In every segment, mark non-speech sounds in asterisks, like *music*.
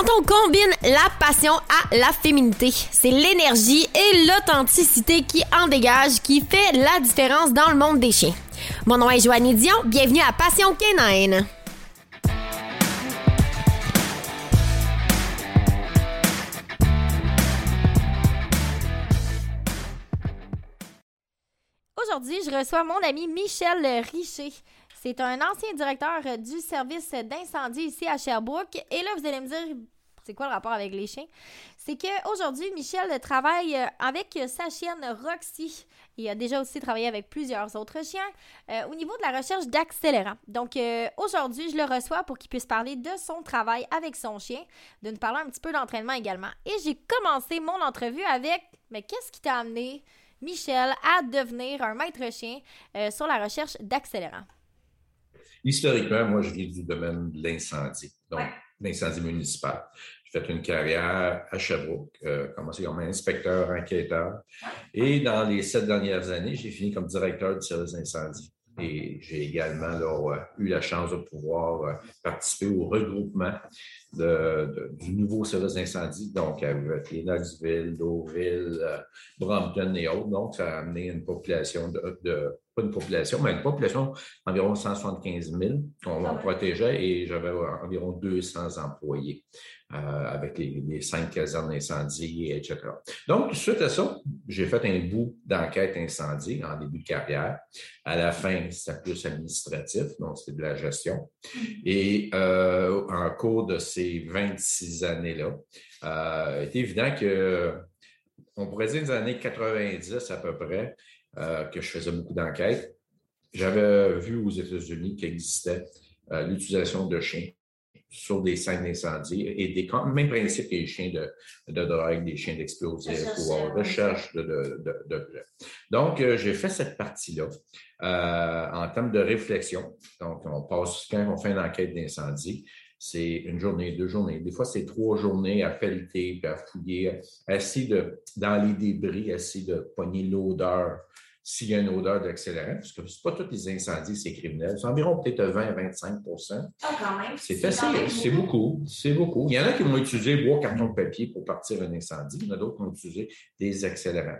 Quand on combine la passion à la féminité, c'est l'énergie et l'authenticité qui en dégage qui fait la différence dans le monde des chiens. Mon nom est Joanne Dion, bienvenue à Passion Canine. Aujourd'hui, je reçois mon ami Michel Richer. C'est un ancien directeur du service d'incendie ici à Sherbrooke. Et là, vous allez me dire, c'est quoi le rapport avec les chiens? C'est qu'aujourd'hui, Michel travaille avec sa chienne Roxy. Il a déjà aussi travaillé avec plusieurs autres chiens euh, au niveau de la recherche d'accélérants. Donc, euh, aujourd'hui, je le reçois pour qu'il puisse parler de son travail avec son chien, de nous parler un petit peu d'entraînement également. Et j'ai commencé mon entrevue avec, mais qu'est-ce qui t'a amené, Michel, à devenir un maître chien euh, sur la recherche d'accélérants? Historiquement, moi, je viens du domaine de l'incendie, donc l'incendie municipal. J'ai fait une carrière à Sherbrooke, euh, commencé comme inspecteur, enquêteur. Et dans les sept dernières années, j'ai fini comme directeur du service d'incendie. Et j'ai également eu la chance de pouvoir euh, participer au regroupement du nouveau service d'incendie, donc avec les Knoxville, Deauville, euh, Brampton et autres. Donc, ça a amené une population de, pas une population, mais une population d'environ 175 000 qu'on ah protégeait et j'avais environ 200 employés. Euh, avec les, cinq casernes d'incendie, etc. Donc, suite à ça, j'ai fait un bout d'enquête incendie en début de carrière. À la fin, c'est plus administratif, donc c'est de la gestion. Et euh, en cours de ces 26 années-là, euh, il est évident que, on pourrait dire des années 90 à peu près, que je faisais beaucoup d'enquêtes. J'avais vu aux États-Unis qu'il existait l'utilisation de chiens sur des scènes d'incendie et des même principe que les chiens de, de drogue, des chiens d'explosifs ou en recherche de, de, de, Donc, euh, j'ai fait cette partie-là euh, en termes de réflexion. Donc, on passe, quand on fait une enquête d'incendie, c'est une journée, deux journées. Des fois, c'est trois journées à pelleter, puis à fouiller, essayer de, dans les débris, essayer de pogner l'odeur s'il y a une odeur d'accélérant, parce que ce pas tous les incendies, c'est criminel. C'est environ peut-être 20 à 25 Ah, quand même. C'est assez, c'est beaucoup. C'est beaucoup. Il y en a qui vont utiliser bois, carton papier pour partir un incendie. Il y en a d'autres qui vont utiliser des accélérants.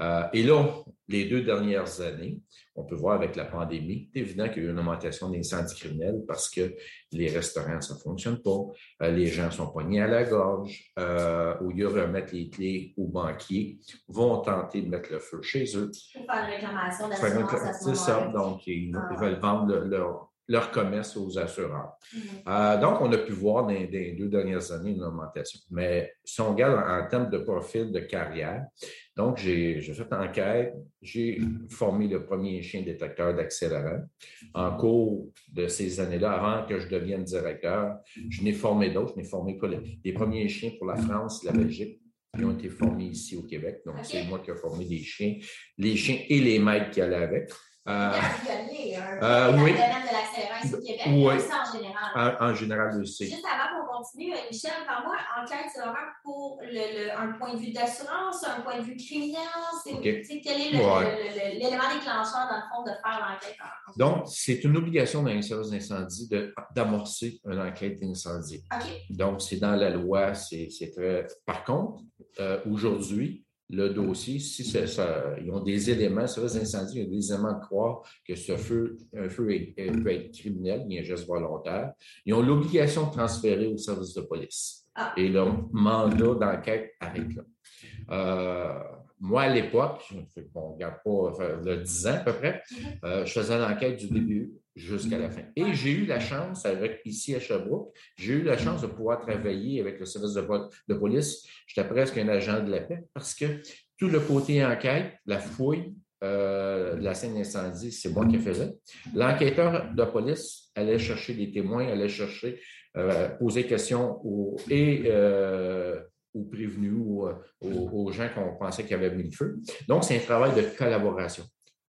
Euh, et là, les deux dernières années, on peut voir avec la pandémie, c'est évident qu'il y a eu une augmentation d'incendies criminels parce que les restaurants, ça ne fonctionne pas. Euh, les gens sont poignés à la gorge. Euh, au lieu de remettre les clés aux banquiers, vont tenter de mettre le feu chez eux. Pour faire une réclamation d'assurance C'est ça. Donc, ils, ah. veulent vendre leur, leur commerce aux assureurs. Mhm. Euh, donc, on a pu voir dans les deux dernières années une augmentation. Mais si on regarde en, termes de profil de carrière, donc j'ai fait enquête, j'ai formé le premier chien détecteur d'accélérant. En cours de ces années-là, avant que je devienne directeur, je n'ai formé d'autres. Je n'ai formé pas les, premiers chiens pour la France, la Belgique, qui ont été formés ici au Québec. Donc, c'est moi qui ai formé des chiens, les chiens et les maîtres qui allaient avec. Euh, euh, oui. de l'accélération au Québec, oui. En général. Aussi. Juste avant qu'on continue, euh, Michel, par-moi, enquête, c'est vraiment pour le, un point de vue d'assurance, un point de vue criminel. C'est, okay. Quel est l'élément déclencheur, dans le fond, de faire l'enquête? Donc, c'est une obligation dans les services d'incendie d'amorcer une enquête d'incendie. Donc, c'est dans la loi, c'est, très. Par contre, euh, aujourd'hui, le dossier, si ça, ils ont des éléments, ça les incendies, il y a des éléments de croire que ce feu, un feu peut être criminel, il y a un geste volontaire, ils ont l'obligation de transférer au service de police. Ah. Et leur mandat d'enquête arrête là. Euh, moi, à l'époque, on ne regarde pas le 10 ans à peu près, mm-hmm. euh, je faisais l'enquête du début jusqu'à la fin. Et j'ai eu la chance, avec ici à Sherbrooke, j'ai eu la chance de pouvoir travailler avec le service de, police. J'étais presque un agent de la paix parce que tout le côté enquête, la fouille, euh, la scène d'incendie, c'est moi qui faisais. L'enquêteur de police allait chercher des témoins, allait chercher, euh, poser questions aux, et euh, aux prévenus ou aux, gens qu'on pensait qu'ils avaient mis le feu. Donc, c'est un travail de collaboration.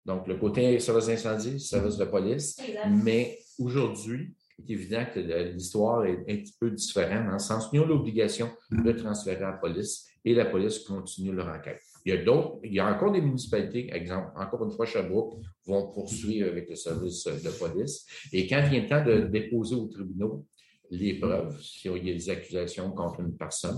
Donc, le côté service d'incendie, service de police. Mais aujourd'hui, il est évident que l'histoire est un petit peu différente dans le sens qu'ils ont l'obligation de transférer à la police et la police continue leur enquête. Il y a d'autres, il y a encore des municipalités, exemple, encore une fois, Sherbrooke, vont poursuivre avec le service de police. Et quand vient le temps de déposer au tribunal, les preuves, s'il y a des accusations contre une personne.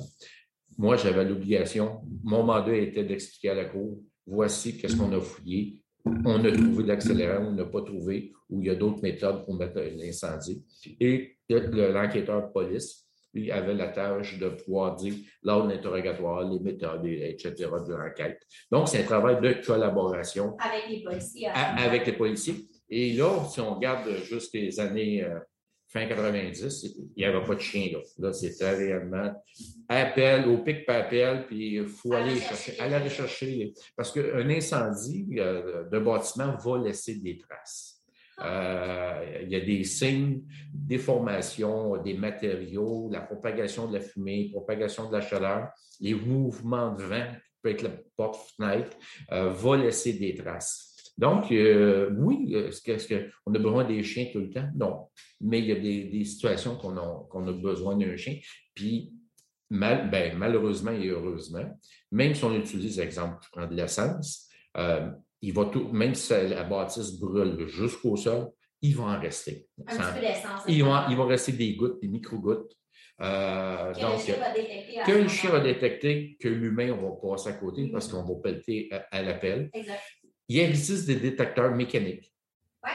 Moi, j'avais l'obligation, mon mandat était d'expliquer à la Cour, voici qu'est-ce qu'on a fouillé, on a trouvé l'accélérant, on n'a pas trouvé, ou il y a d'autres méthodes pour mettre l'incendie. Et l'enquêteur police, lui, avait la tâche de pouvoir dire, lors de l'interrogatoire, les méthodes, etc., de l'enquête. Donc, c'est un travail de collaboration. Avec les policiers. avec les policiers. Et là, si on regarde juste les années euh, fin 90, il n'y avait pas de chien là. Là, c'était réellement appel, au pic par appel, puis il faut aller chercher, aller rechercher. Parce qu'un incendie euh, de bâtiment va laisser des traces. Euh, il y a des signes, des formations, des matériaux, la propagation de la fumée, propagation de la chaleur, les mouvements de vent, peut être la porte-fenêtre, euh, va laisser des traces. Donc, euh, oui, est-ce qu'on a besoin des chiens tout le temps? Non. Mais il y a des, situations qu'on a, a, besoin d'un chien. Puis, mal, ben, malheureusement et heureusement, même si on utilise, exemple, je prends de l'essence, euh, il va tout, même si la bâtisse brûle jusqu'au sol, il va en rester. Un petit peu d'essence. Il va, il va rester des gouttes, des micro-gouttes. Euh, que donc, le chien va détecter. Que le chien va détecter, que l'humain, on va passer à côté parce qu'on va pelleter à, l'appel. Il existe des détecteurs mécaniques ouais.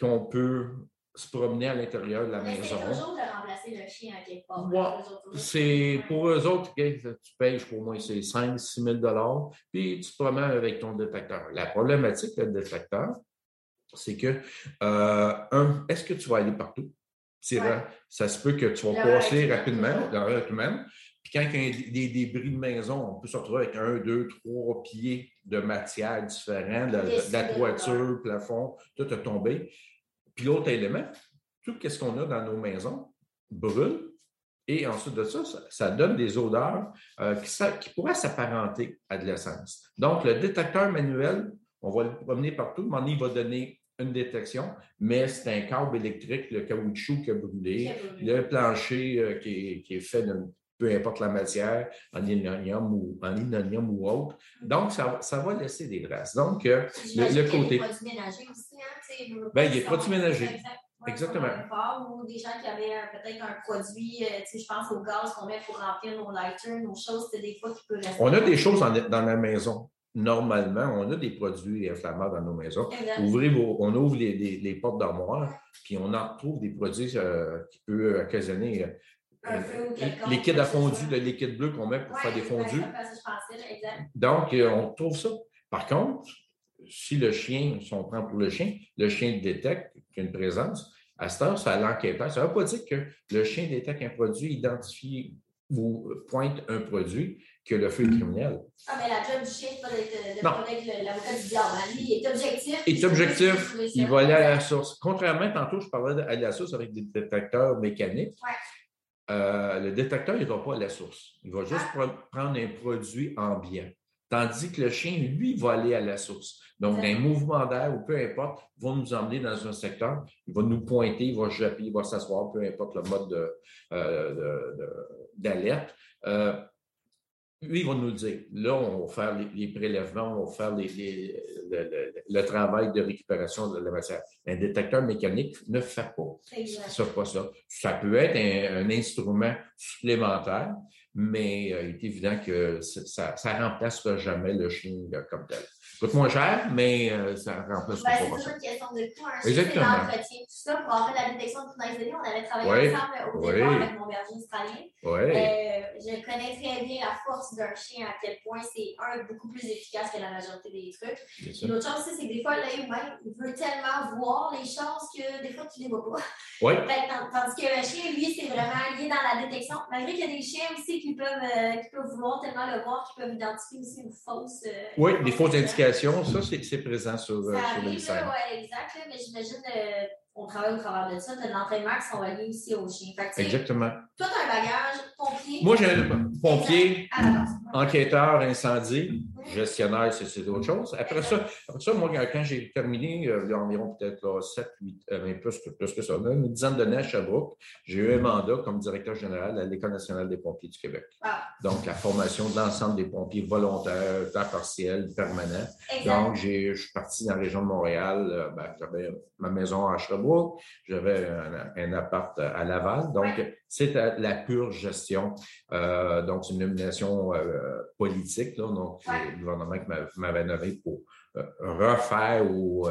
qu'on peut se promener à l'intérieur de la Mais maison. C'est toujours de remplacer le chien à quelque part. c'est pour eux autres, tu payes pour moi, c'est 5 6 000 puis tu te promènes avec ton détecteur. La problématique du détecteur, c'est que, euh, un, est-ce que tu vas aller partout? Ça se peut que tu vas passer rapidement, dans la humaine. Puis quand il y a des débris de maison, on peut se retrouver avec un, deux, trois pieds de matière différents, de, la toiture, plafond, tout a tombé. Puis l'autre élément, tout ce qu'on a dans nos maisons brûle. Et ensuite de ça, ça, donne des odeurs euh, qui, qui, pourraient s'apparenter à de l'essence. Donc, le détecteur manuel, on va le promener partout, mais il va donner une détection, mais c'est un câble électrique, le caoutchouc qui a brûlé, le plancher euh, qui, est, fait de peu importe la matière, en linoleum ou, en linoleum ou autre. Donc, ça, ça va laisser des traces. Donc, euh, le, côté. Il y a des produits ménagers aussi. Hein, ben, il y a des produits ménagers. Exactement. Ou des gens qui avaient peut-être un produit, euh, je pense au gaz qu'on met pour remplir nos lighters, nos choses, c'est des fois qui peuvent rester. On a des choses dans la maison normalement, on a des produits inflammables dans nos maisons. Ouvrez on ouvre les, portes d'armoire, puis on en trouve des produits euh, qui peuvent occasionner euh, liquide à fondu, le liquide bleu qu'on met pour faire des fondus. Donc, euh, on trouve ça. Par contre, si le chien, si on prend pour le chien, le chien détecte qu'il y a une présence, à ce temps, ça l'enquête. Ça ne veut pas dire que le chien détecte un produit, identifie ou pointe un produit, que le feu criminel. Ah, mais la job du chien, c'est pas d'être l'avocat du diable. Hein. Lui, il est objectif. Il est objectif, il va aller à la source. Contrairement, tantôt, je parlais d'aller à la source avec des détecteurs mécaniques. Euh, le détecteur, il ne va pas à la source. Il va juste ah. prendre un produit ambiant. Tandis que le chien, lui, va aller à la source. Donc, un mouvement d'air ou peu importe, va nous emmener dans un secteur, il va nous pointer, il va japper, il va s'asseoir, peu importe le mode d'alerte. De, euh, lui, il va nous le dire. Là, on va faire les, prélèvements, on va faire le, travail de récupération de la matière. Un détecteur mécanique ne fait pas, ça, pas ça. Ça peut être un, instrument supplémentaire, mais euh, il est évident que ça ne remplacera jamais le chien comme tel coûte moins cher, mais euh, ça remplace ben. C'est une question de coût. Hein. Exactement. l'entretien, tout ça. Pour avoir fait la détection de lit, on avait travaillé ensemble au départ avec mon berger australien. Oui. Euh, je connais très bien la force d'un chien, à quel point c'est, un, beaucoup plus efficace que la majorité des trucs. L'autre chose aussi, c'est que des fois, l'œil humain, veut tellement voir les choses que des fois, tu ne les vois pas. Oui. *laughs* tandis que le chien, lui, c'est vraiment lié dans la détection. Malgré qu'il y a des chiens aussi qui peuvent, euh, qui peuvent vouloir tellement le voir qu'ils peuvent identifier aussi une fausse. oui, des fausses indications ça, c'est présent sur, euh, ça sur les scènes. Oui, exact. mais j'imagine qu'on euh, travaille au travers de ça. Tu as de l'entraînement qui sont reliés aussi aux chiens. Exactement. Toi, tu as un bagage pompier. Moi, j'ai un pompier, enquêteur, incendie. Gestionnaire, c'est autre chose. Après ça, après ça, moi, quand j'ai terminé, il y a environ peut-être 7, 8, euh, plus, plus, que ça, une dizaine d'années à Sherbrooke, j'ai eu un mandat comme directeur général à l'École nationale des pompiers du Québec. Ah. Donc, la formation de l'ensemble des pompiers volontaires, temps partiel, permanent. Donc, je suis parti dans la région de Montréal. Euh, ben, j'avais ma maison à Sherbrooke, j'avais un, appart à Laval. Donc, c'est la pure gestion. Euh, donc, c'est une nomination euh, politique. Là, donc, le gouvernement qui m'avait nommé pour euh, refaire ou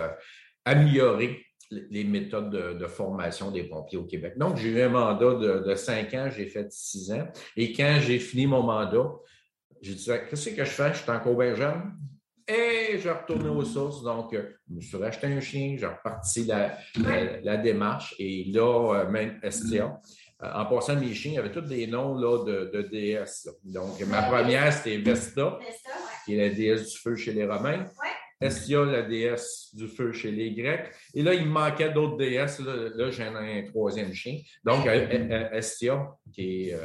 améliorer les méthodes de, formation des pompiers au Québec. Donc, j'ai eu un mandat de, cinq ans, j'ai fait six ans. Et quand j'ai fini mon mandat, j'ai dit, qu'est-ce que je fais? Je suis encore bien jeune. Et je retourné aux sources. Donc, je me suis racheté un chien, j'ai reparti la, la, démarche. Et là, même STA, euh, en passant, mes chiens avaient tous des noms là, de, de déesses. Donc, ma première, c'était Vesta, qui est la déesse du feu chez les Romains. Estia, la déesse du feu chez les Grecs. Et là, il me manquait d'autres déesses. Là, j'en ai un troisième chien. Donc, euh, euh, Estia, qui est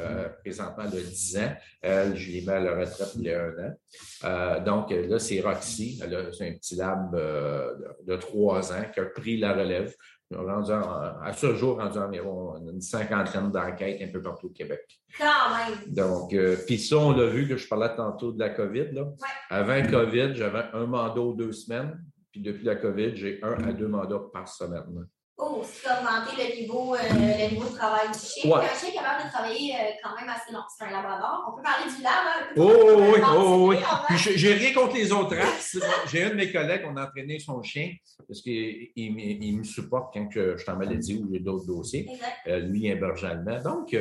présentement de 10 ans, elle, je l'ai mis à la retraite il y a un an. donc, là, c'est Roxy. C'est un petit lab de, trois 3 ans qui a pris la relève à ce jour, rendu environ une cinquantaine d'enquêtes un peu partout au Québec. Quand même! Donc, euh, puis ça, on l'a vu que je parlais tantôt de la COVID. Là. Avant la COVID, j'avais un mandat aux deux semaines. Puis depuis la COVID, j'ai un à deux mandats par semaine. Oh, c'est augmenter le niveau, euh, le niveau de travail du chien. Un chien est capable de travailler euh, quand même assez long. C'est un labrador. On peut parler du lab. Hein? Oh, oui, oh, oui. Puis j'ai rien contre les autres races. J'ai un de mes collègues, on a entraîné son chien parce qu'il il, me supporte quand je suis en maladie ou j'ai d'autres dossiers. Euh, lui, un berger allemand. Donc,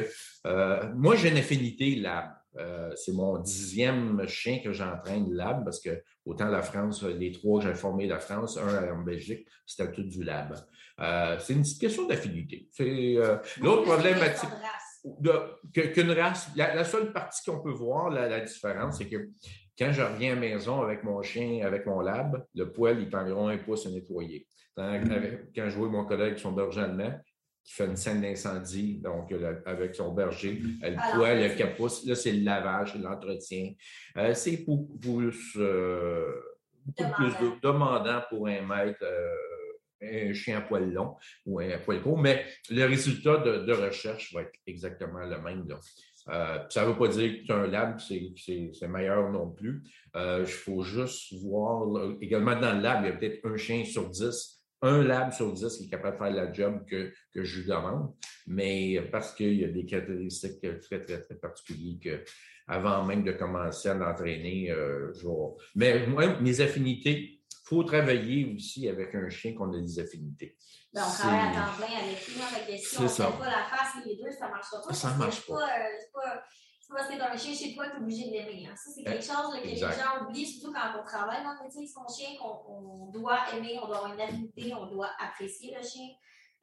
moi, j'ai une affinité lab. C'est mon dixième chien que j'entraîne lab parce que autant la France, les trois que j'ai formés la France, un en Belgique, c'était tout du lab. Euh, c'est une question d'affinité. C'est euh, l'autre problématique. Qu'une race, la, seule partie qu'on peut voir, la, différence, c'est que quand je reviens à la maison avec mon chien, avec mon lab, le poil, il prend environ un pouce à nettoyer. Quand je vois mon collègue, son berger allemand, qui fait une scène d'incendie, donc avec son berger, le poil, le capousse, là, c'est le lavage, l'entretien. Euh, c'est beaucoup plus, beaucoup plus demandant pour un maître un chien à poil long ou un poil court, mais le résultat de, recherche va être exactement le même. Euh, ça ne veut pas dire qu'un lab, c'est meilleur non plus. Il euh, faut juste voir, également dans le lab, il y a peut-être un chien sur dix un lab sur dix qui est capable de faire la job que, je lui demande, mais parce qu'il y a des caractéristiques très, très, très particulières que avant même de commencer à l'entraîner, euh, je Mais moi, mes affinités, faut travailler aussi avec un chien qu'on a des affinités. Ben, on travaille à temps plein avec lui, avec si on ne fait pas la face les deux, ça ne marchera pas. Ça marche pas. Pas, parce que tu as un chien chez toi tu es obligé de l'aimer. Hein. Ça, c'est quelque chose que les gens oublient, surtout quand on travaille dans le métier. Son chien qu'on doit aimer, on doit avoir une affinité, on doit apprécier le chien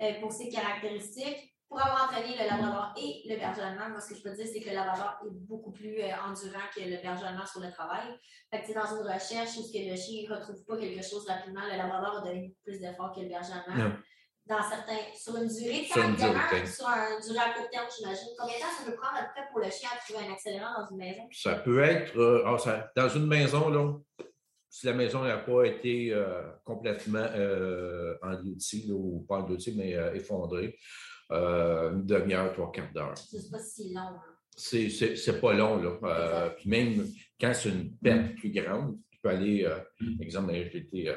euh, pour ses caractéristiques pour avoir entraîné le labrador et le berger allemand, moi, ce que je peux dire, c'est que le labrador est beaucoup plus euh, endurant que le berger allemand sur le travail. Fait que, dans une recherche où que le chien ne retrouve pas quelque chose rapidement, le labrador a donné plus d'efforts que le berger allemand. Dans certains, sur une durée de temps, sur un durée à court terme, j'imagine. Combien de temps ça peut prendre à peu près pour le chien à trouver un accélérant dans une maison? Ça peut être, euh, ah, ça, dans une maison, là, si la maison n'a pas été euh, complètement euh, engloutie, ou pas engloutie, mais effondrée, euh, une demi-heure, trois quarts d'heure. C'est pas si long. Hein. C'est pas long. Là. Puis même quand c'est une perte plus grande, tu peux aller, exemple, j'étais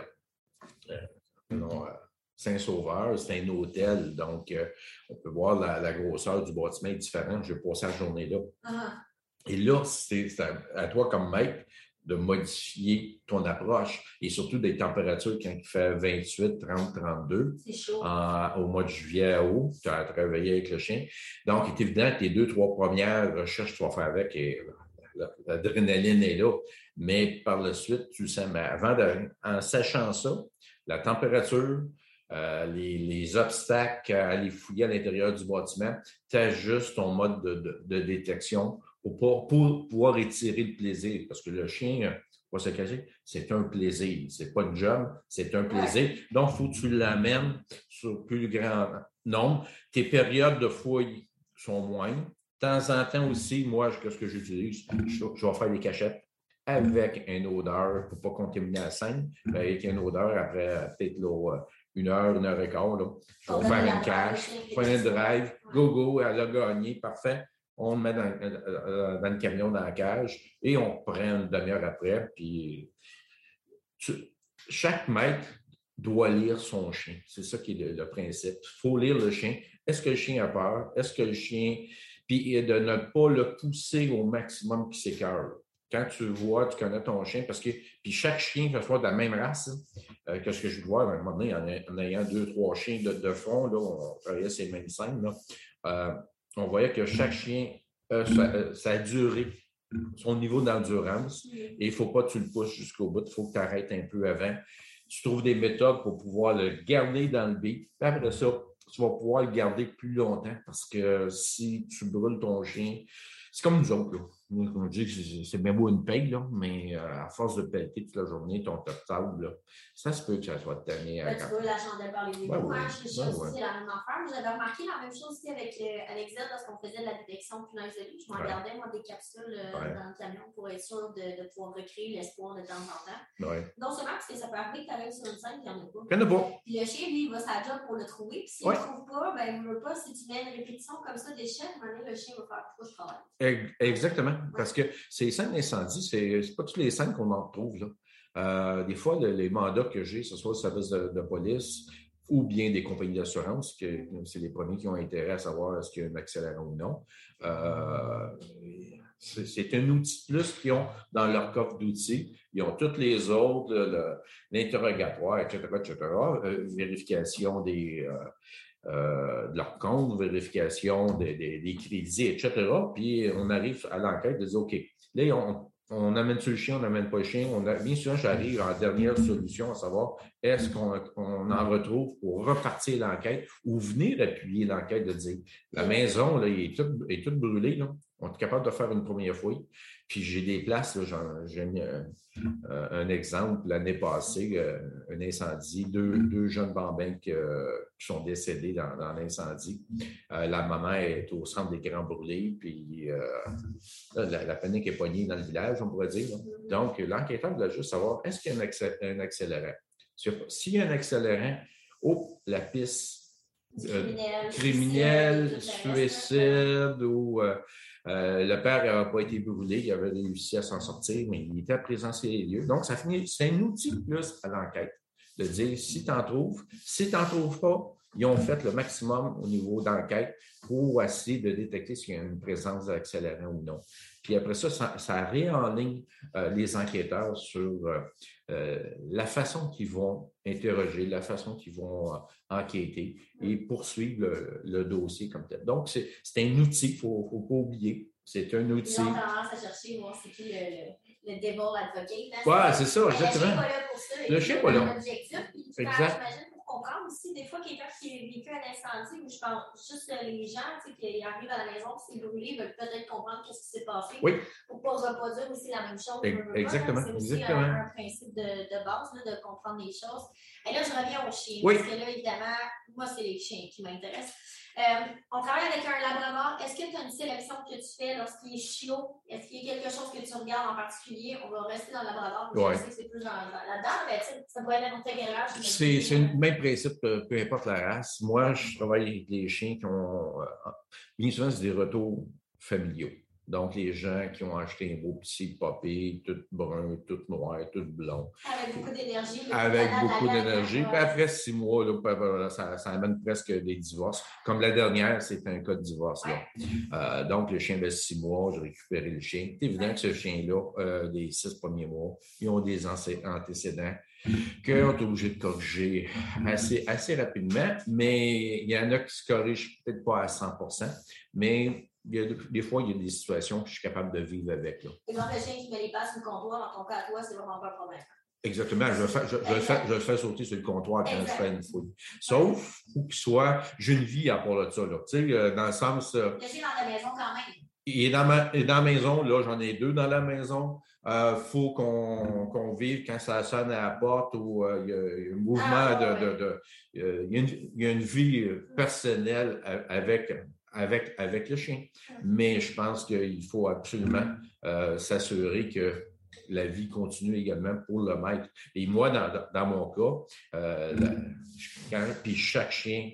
Saint-Sauveur, c'est un hôtel, donc on peut voir la, grosseur du bâtiment est différente. Je vais passer la journée là. Ah. Et là, c'est à, toi comme maître de modifier ton approche et surtout des températures quand il fait 28, 30, 32 au mois de juillet à août, tu as travaillé avec le chien. Donc, il est évident que les deux, trois premières recherches que tu vas faire avec, et l'adrénaline est là. Mais par la suite, tu sens, mais avant, en sachant ça, la température, euh, les, obstacles à aller fouiller à l'intérieur du bâtiment, tu ajustes ton mode de détection pour, pouvoir étirer le plaisir. Parce que le chien, va se cacher, c'est un plaisir. C'est pas une job, c'est un plaisir. Donc, il faut que tu l'amènes sur plus grand nombre. Tes périodes de fouille sont moindres. De temps en temps aussi, moi, qu'est-ce que j'utilise? Je, vais faire des cachettes. avec une odeur pour ne pas contaminer la scène, avec une odeur après peut-être une heure, une heure et quart. Là. Je vais faire une cache, prenez un drive, go, go, elle a gagné, parfait. On le met dans, le camion, dans la cage, et on prend une demi-heure après. Puis chaque maître doit lire son chien. C'est ça qui est le, principe. Il faut lire le chien. Est-ce que le chien a peur? Est-ce que le chien. Puis de ne pas le pousser au maximum qui s'écœure. Quand tu vois, tu connais ton chien, parce que puis chaque chien, que ce soit de la même race, euh, que ce que je vois à un moment donné, en, ayant deux, trois chiens de, front, là, on travaillait ces mêmes scènes, là, euh, on voyait que chaque chien, euh, ça, a duré son niveau d'endurance. Et il ne faut pas que tu le pousses jusqu'au bout. Il faut que tu arrêtes un peu avant tu trouves des méthodes pour pouvoir le garder dans le beat. Après ça, tu vas pouvoir le garder plus longtemps parce que si tu brûles ton chien, c'est comme nous autres. Là. On dit que c'est même une paye, là, mais euh, à force de pelleter toute la journée ton top table, ça se peut que ça soit tanné. Ben, tu vois la chandelle par les. Ouais, hein, chez ouais, aussi, la même affaire. J'avais remarqué la même chose aussi avec, euh, avec Z lorsqu'on faisait de la détection punaise de lit. Je m'en gardais, moi, des capsules euh, dans le camion pour être sûr de, de pouvoir recréer l'espoir de temps en temps. Non seulement parce que ça peut arriver que tu arrives sur une scène et qu'il n'y en a pas. Il n'y en a pas. Puis le chien, lui, il va sa job pour le trouver. Puis s'il ne le trouve pas, ben, il ne veut pas, si tu mets une répétition comme ça d'échec, le chien va faire pourquoi je travaille? Exactement. Parce que ces scènes d'incendie, ce n'est pas toutes les scènes qu'on en retrouve. Là. Euh, des fois, les mandats que j'ai, ce soit le service de, police ou bien des compagnies d'assurance, que c'est les premiers qui ont intérêt à savoir est-ce qu'il y a un accélérant ou non. Euh, c'est un outil plus qu'ils ont dans leur coffre d'outils. Ils ont toutes les autres, l'interrogatoire, etc., etc., euh, vérification des, de leur compte, vérification des, des, crédits, etc. Puis on arrive à l'enquête de dire, OK, Là, on, on amène sur le chien, on n'amène pas le chien? On a, bien sûr, j'arrive en dernière solution à savoir est-ce qu'on en retrouve pour repartir l'enquête ou venir appuyer l'enquête de dire la maison, là, est toute, est toute brûlée. Là. On est capable de faire une première fouille. Puis j'ai des places, j'ai mis un, exemple l'année passée, euh, un incendie, deux, deux jeunes bambins qui, sont décédés dans, dans l'incendie. Euh, la maman est au centre des grands brûlés, puis euh, la, panique est poignée dans le village, on pourrait dire. Donc, l'enquêteur doit juste savoir est-ce qu'il y a un, accélérant? S'il y a un accélérant, oh, la piste criminelle, suicide ou euh, le père n'avait pas été brûlé, il avait réussi à s'en sortir, mais il était à présenter les lieux. Donc, ça finit, c'est un outil plus à l'enquête de dire si tu en trouves, si tu n'en trouves pas, ils ont fait le maximum au niveau d'enquête pour essayer de détecter s'il y a une présence d'accélérant ou non. Puis après ça, ça, ça réenligne euh, les enquêteurs sur euh, euh, la façon qu'ils vont interroger, la façon qu'ils vont enquêter et poursuivre le, dossier comme tel. Donc, c'est un outil, il ne faut, pas oublier. C'est un outil. Ils ont tendance à chercher, voir c'est qui le, le, devil advocate. Oui, c'est ça, exactement. Le chien pas là pour ça. Le chien pas là. Exact comprendre aussi, des fois, quelqu'un qui a vécu un incendie, où je pense juste les gens qui arrivent à la maison, c'est brûlé, veulent peut-être comprendre ce qui s'est passé oui. pour ne pas reproduire aussi la même chose. Exactement. C'est aussi Un, principe de, de base là, de comprendre les choses. Et là, je reviens aux chiens. Oui. Parce que là, évidemment, moi, c'est les chiens qui m'intéressent. Euh, on travaille avec un labrador. Est-ce que tu as une sélection que tu fais lorsqu'il est chiot? Est-ce qu'il y a quelque chose que tu regardes en particulier? On va rester dans le labrador. Ouais. Je sais que c'est plus là-dedans, mais ça pourrait être n'importe quel âge. C'est le même principe, euh, peu importe la race. Moi, je travaille avec des chiens qui ont. Euh, bien souvent, c'est des retours familiaux. Donc, les gens qui ont acheté un beau petit papier, tout brun, tout noir, tout blond. Avec beaucoup d'énergie. Avec beaucoup d'énergie. Puis après six mois, là, ça, ça, amène presque des divorces. Comme la dernière, c'est un cas de divorce. Là. Euh, donc, le chien de six mois, j'ai récupéré le chien. C'est évident que ce chien-là, euh, les six premiers mois, ils ont des antécédents qu'on est obligé de corriger assez, assez rapidement, mais il y en a qui se corrigent peut-être pas à 100% mais il y a, des fois, il y a des situations que je suis capable de vivre avec. Là. Et quand le chien qui met les passes sur le comptoir, dans ton cas à toi, c'est vraiment pas un problème. Exactement. Je le fais, je, je, fais, sauter sur le comptoir quand je fais une fouille. Sauf qu'il soit, j'ai une vie à part de ça. Là. Tu sais, euh, dans le sens. Euh, le chien dans la maison quand même. Il est dans, ma, dans la maison, là, j'en ai deux dans la maison. Il euh, faut qu'on qu'on vive quand ça sonne à la porte ou euh, il y a un mouvement ah, de. de, de il, y a une, il, y a une, vie personnelle avec avec, avec le chien. Mais je pense qu'il faut absolument euh, s'assurer que la vie continue également pour le maître. Et moi, dans, mon cas, puis chaque chien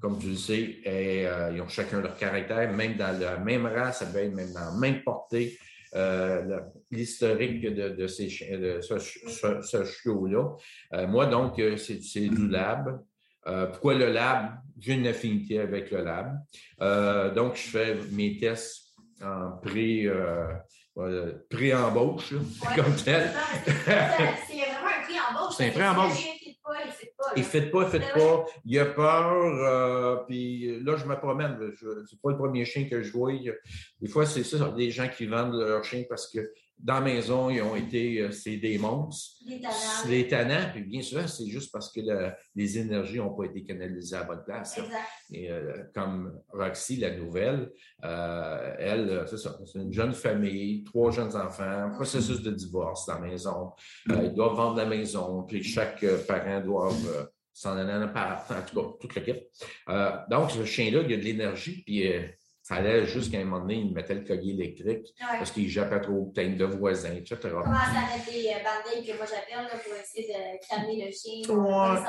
comme tu le sais, ils ont chacun leur caractère, même dans la même race, ça peut être même dans la même portée. l'historique de, ces de ce, chiot-là. moi, donc, c'est du lab. Pourquoi le lab? J'ai une affinité avec le lab. donc, je fais mes tests en pré, euh, pré-embauche, *laughs* comme tel. C'est vraiment un pré-embauche. C'est un pré-embauche. Il ne fait pas, il ne fait pas. Il a peur. Euh, puis là, je me promène. Ce n'est pas le premier chien que je vois. Des fois, c'est ça, des gens qui vendent leur chien parce que dans la maison, ils ont été, euh, c'est des monstres. Des tannants, puis bien souvent, c'est juste parce que les énergies n'ont pas été canalisées à bonne place. Et euh, comme Roxy, la nouvelle, euh, elle, c'est ça, c'est une jeune famille, trois jeunes enfants, processus de divorce dans la maison. ils doivent vendre la maison, puis chaque parent doit s'en aller en en tout cas, toute l'équipe. donc, ce chien-là, il a de l'énergie, puis fallait jusqu'à un moment donné, il mettait le collier électrique parce qu'il jappait trop peut de voisins, etc. Comment ça mettre des que moi j'appelle pour essayer de calmer le chien, ouais.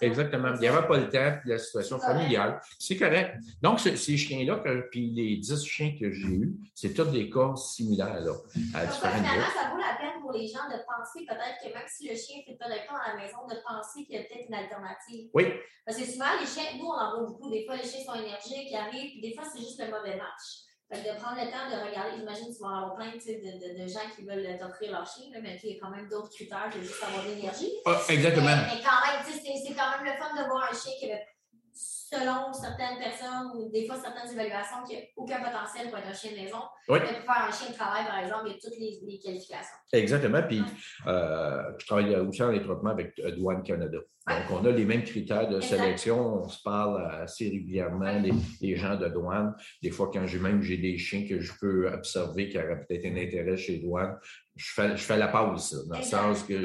Exactement. Il n'y avait pas le temps, puis la situation familiale. C'est correct. Donc, ces chiens-là, puis les 10 chiens que j'ai eus, c'est tous des cas similaires. Là, à Donc, finalement, ça vaut la peine pour les gens de penser peut-être que même si le chien ne fait pas de temps à la maison, de penser qu'il y a peut-être une alternative. Oui. Parce que souvent, les chiens, nous, on en voit beaucoup. Des fois, les chiens sont énergiques, puis des fois, c'est juste le mauvais match. Fait que de prendre le temps de regarder, j'imagine que tu vas avoir plein de, de, de, gens qui veulent t'offrir leur chien, mais il y a quand même d'autres critères que juste avoir de l'énergie. Ah, exactement. Mais, mais quand même, c'est quand même le fun de voir un chien qui selon certaines personnes ou des fois certaines évaluations, qui n'a aucun potentiel pour être un chien de maison. Mais pour faire un chien de travail, par exemple, il y a toutes les, qualifications. Exactement. Puis, euh, je travaille aussi en étroitement avec euh, Douane Canada. Donc, on a les mêmes critères de sélection. On se parle assez régulièrement, les, les, gens de douane. Des fois, quand j'ai même j'ai des chiens que je peux observer qui auraient peut-être un intérêt chez douane, je fais, je fais la pause, dans le sens que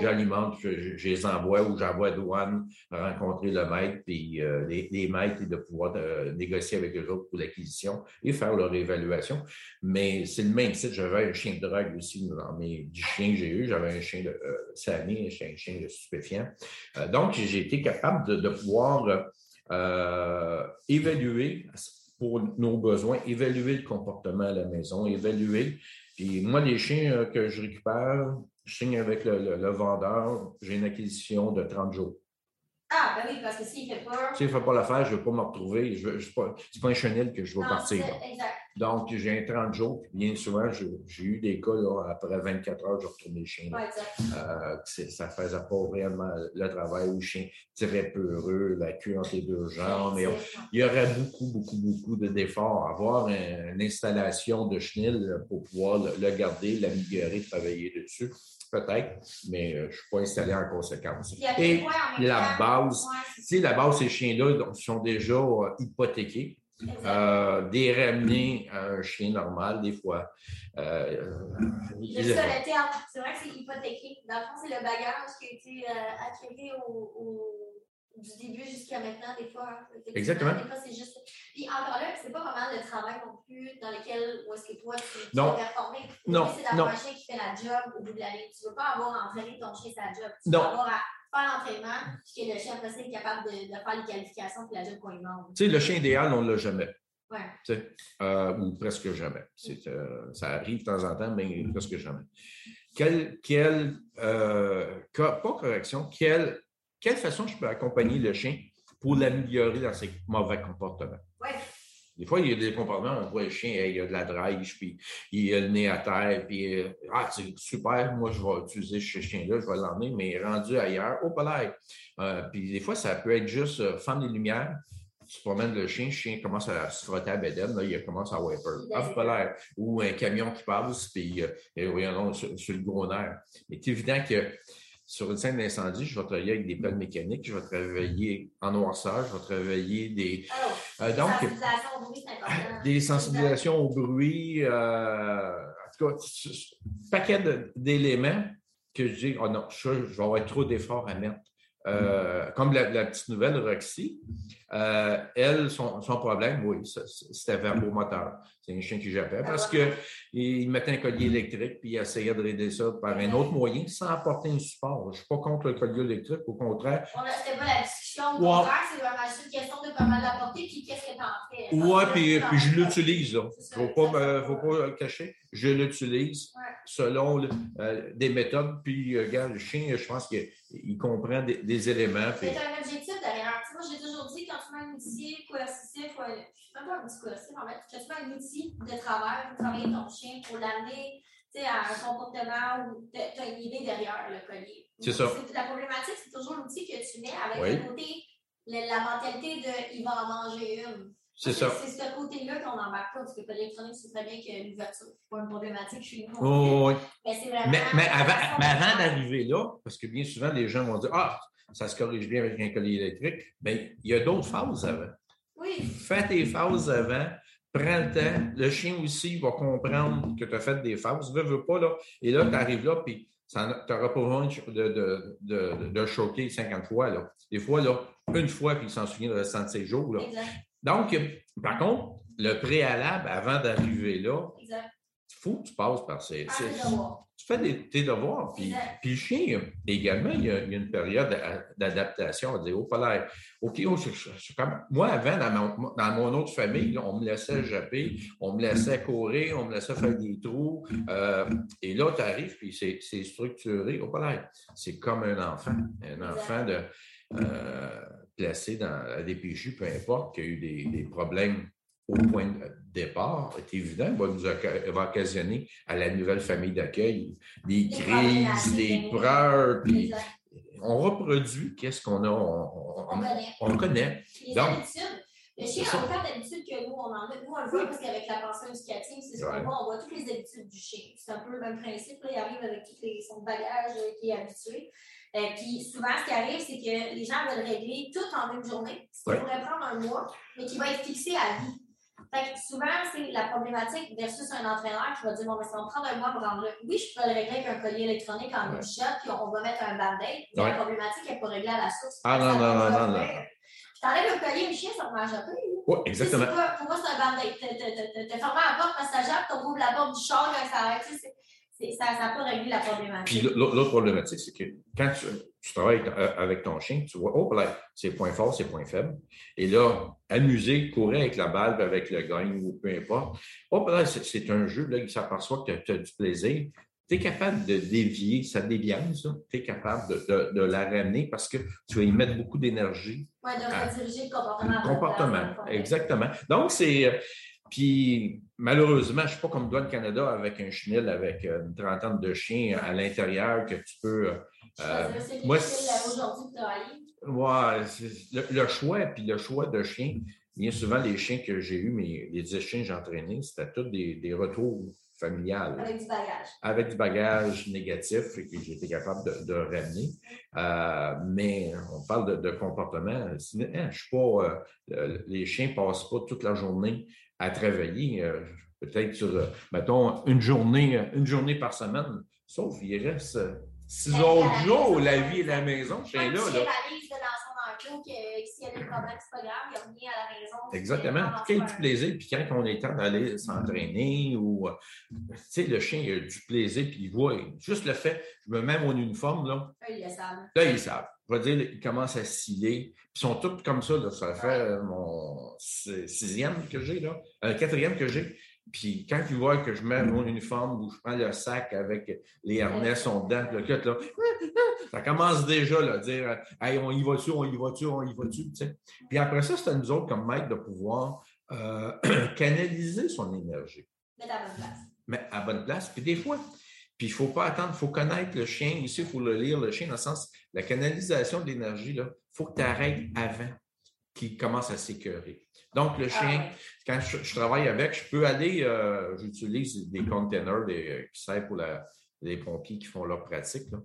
j'alimente, je, je, les envoie ou j'envoie douane rencontrer le maître, puis euh, les, les, maîtres, et de pouvoir euh, négocier avec eux autres pour l'acquisition et faire leur évaluation. Mais c'est le même site. J'avais un chien de drogue aussi dans mes du chien que j'ai eu. J'avais un chien de euh, Samy, un chien de stupéfiant. Euh, donc, j'ai été capable de, pouvoir évaluer pour nos besoins, évaluer le comportement à la maison, évaluer puis moi, les chiens euh, que je récupère, je signe avec le, vendeur, j'ai une acquisition de 30 jours. Ah, ben oui, parce que s'il ne fait pas. S'il ne fait pas l'affaire, je ne vais pas me retrouver. Ce n'est pas, pas, un chenil que je vais partir. Exact. Donc, j'ai un 30 jours. Bien souvent, j'ai eu des cas, là, après 24 heures, je chiens. Ouais, exact. Euh, ça ne faisait pas vraiment le travail où le chien tirait peureux, la queue entre les deux jambes. Mais il y aurait beaucoup, beaucoup, beaucoup d'efforts. Avoir une installation de chenil pour pouvoir le, garder, l'améliorer, travailler dessus peut-être, mais euh, je ne suis pas installé en conséquence. Et la base, sais, la base, ces chiens-là sont déjà euh, hypothéqués. Euh, des ramener à un chien normal, des fois. Euh, le terme. C'est vrai que c'est hypothéqué. Dans le fond, c'est le bagage qui a été euh, acquis au, du début jusqu'à maintenant, des fois. Hein. Exactement. Des fois, c'est juste. Puis encore là, c'est pas vraiment le travail non plus dans lequel, où est-ce que toi, tu, non. performer. Non. C'est d'avoir un chien qui fait la job au bout de l'année. Tu ne veux pas avoir entraîné ton chien sa job. Tu veux avoir à faire l'entraînement, puis que le chien, après, est capable de, de, faire les qualifications pour la job qu'on lui demande. Tu sais, le chien idéal, on ne l'a jamais. Ouais. Euh, ou presque jamais. Euh, ça arrive de temps en temps, mais presque jamais. Quelle, quelle euh, pas correction, quelle quelle façon je peux accompagner le chien pour l'améliorer dans ses mauvais comportements? Oui. Des fois, il y a des comportements, on voit le chien, il a de la drage, puis il a le nez à terre, puis euh, ah, c'est super, moi, je vais utiliser ce chien-là, je vais l'emmener, mais rendu ailleurs, au palais. Euh, puis des fois, ça peut être juste euh, femme des lumières, tu promènes le chien, le chien commence à se frotter à bédaine, là, il commence à avoir peur. Ou un camion qui passe, puis euh, sur, sur, le gros nerf. Mais c'est évident que sur une scène d'incendie, je vais travailler avec des plaques mécaniques, je vais travailler en noirceur, je vais travailler des. Oh, euh, donc, sensibilisation au bruit, *laughs* Des sensibilisations au bruit. Euh, en tout cas, un paquet d'éléments que je dis, oh non, je, vais avoir trop d'efforts à mettre euh, comme la, petite nouvelle Roxy, euh, elle, son, problème, oui, c'était verbomoteur. C'est un chien qui jappait parce qu'il mettait un collier électrique puis il essayait de raider ça par un autre moyen sans apporter un support. Je ne suis pas contre le collier électrique, au contraire. C'était pas la au contraire, c'est vraiment juste une question de comment l'apporter puis qu'est-ce que tu en fais. Oui, puis, puis je l'utilise. Il ne faut pas, faut pas le cacher. Je l'utilise selon euh, des méthodes. Puis, regarde, le chien, je pense qu'il comprend des, éléments. C'est un objectif derrière. Moi, j'ai toujours dit, quand tu mets un outil coercitif, même pas un outil coercitif, en fait, quand tu mets un outil de travail pour travailler ton chien, pour l'amener à un comportement où tu as une idée derrière le collier. C'est ça. La problématique, c'est toujours l'outil que tu mets avec le côté, la, mentalité de il va en manger une. C'est ça. C'est ce côté-là qu'on n'embarque pas, parce que l'électronique, c'est très bien que l'ouverture, c'est pas une problématique chez nous. Oh, oui. Mais, vraiment mais, mais avant, mais avant d'arriver là, parce que bien souvent, les gens vont dire Ah, ça se corrige bien avec un collier électrique. Bien, il y a d'autres phases avant. Oui. Fais tes phases avant, prends le temps. Le chien aussi va comprendre que tu as fait des phases. Ne veux pas, là. Et là, tu arrives là, puis tu n'auras pas besoin de, de, de, de, choquer 50 fois. Là. Des fois, là, une fois, puis il s'en souvient le restant de ses jours. Là. Donc, par contre, le préalable avant d'arriver là, il faut que tu passes par ces. tu fais des, tes devoirs. Puis, puis le chien, également, il y, a, une période d'adaptation. On dit, oh, pas OK, oh, moi, avant, dans mon, autre famille, on me laissait japper, on me laissait courir, on me laissait faire des trous. Euh, et là, tu arrives, puis c'est structuré. Oh, pas C'est comme un enfant. Un enfant de. Euh, placé dans la DPJ, peu importe, qui a eu des, problèmes au point de départ, est évident, va nous va occasionner à la nouvelle famille d'accueil des crises, des pleurs, puis on reproduit qu'est-ce qu'on a, on, connaît. Les habitudes. Le chien a autant d'habitudes que nous, on en a. Nous, on le voit parce qu'avec la pension éducative, c'est ce qu'on voit, on voit toutes les habitudes du chien. C'est un peu le même principe. Là. Il arrive avec tout les, son bagage euh, qui est habitué. Euh, puis souvent, ce qui arrive, c'est que les gens veulent régler tout en une journée, ce qui pourrait prendre un mois, mais qui va être fixé à vie. Fait que souvent, c'est la problématique versus un entraîneur qui va dire Bon, mais ça va me prendre un mois pour rendre le. Oui, je peux le régler avec un collier électronique en une shot, puis on va mettre un band-aid. Mais la problématique, elle peut régler à la source. Ah non, non, non, non, non. Puis t'enlèves le collier, le chien, ça te mange un peu. Oui, exactement. pour moi, c'est un band-aid. T'as fermé la porte passagère, tu ouvres la porte du char, ça arrête. Ça, ça peut régler la problématique. Puis l'autre problématique, c'est que quand tu, tu, travailles euh, avec ton chien, tu vois, oh, là, ses points forts, ses points faibles. Et là, amuser, courir avec la balle, avec le gagne ou peu importe. Oh, là, c'est un jeu, là, il s'aperçoit que tu as du plaisir. Tu es capable de dévier, ça déviance, tu es capable de, de, la ramener parce que tu vas y mettre beaucoup d'énergie. Oui, de rediriger le comportement. Comportement, exactement. Donc, c'est euh, puis malheureusement, je ne suis pas comme Douane Canada avec un chenil avec euh, une trentaine de chiens à l'intérieur que tu peux. Euh, moi, aujourd'hui Ouais, le, le, choix, puis le choix de chiens, bien souvent, les chiens que j'ai eus, mais les 10 chiens que j'ai entraînés, c'était tous des, des, retours familiales. Avec du bagage. Avec du bagage négatif et que j'ai été capable de, de ramener. Euh, mais on parle de, de comportement. Je suis pas. les chiens ne passent pas toute la journée à travailler, euh, peut-être sur, euh, mettons, une journée, euh, une journée par semaine. Sauf qu'il reste six autres jours, la vie et la maison, chez là. là. s'il y a des problèmes, c'est pas grave, il revient à la maison. Exactement. Il a du plaisir, puis quand on est temps d'aller s'entraîner, ou, tu sais, le chien, il a du plaisir, puis il voit, juste le fait, je me mets mon uniforme, là. Là, ils le savent. Là, ils savent dire, ils commencent à sciller. Ils sont tous comme ça. Là. Ça fait mon sixième que j'ai, là, euh, quatrième que j'ai. Puis quand ils voient que je mets mon uniforme ou je prends le sac avec les harnais sont dedans, le cut, là, *laughs* ça commence déjà là, à dire Hey, on y va-tu, on y va-tu, on y va-tu. Puis après ça, c'est à nous autres comme maître de pouvoir euh, *clears throat* canaliser son énergie. Mettre à bonne place. Mais à bonne place. Puis des fois, puis il ne faut pas attendre, il faut connaître le chien. Ici, il faut le lire, le chien, dans le sens, la canalisation de l'énergie, il faut que tu arrêtes avant qu'il commence à s'écœurer. Donc, le ah chien, quand je, travaille avec, je peux aller, euh, j'utilise des containers des, qui servent pour la, les pompiers qui font leur pratique. Là.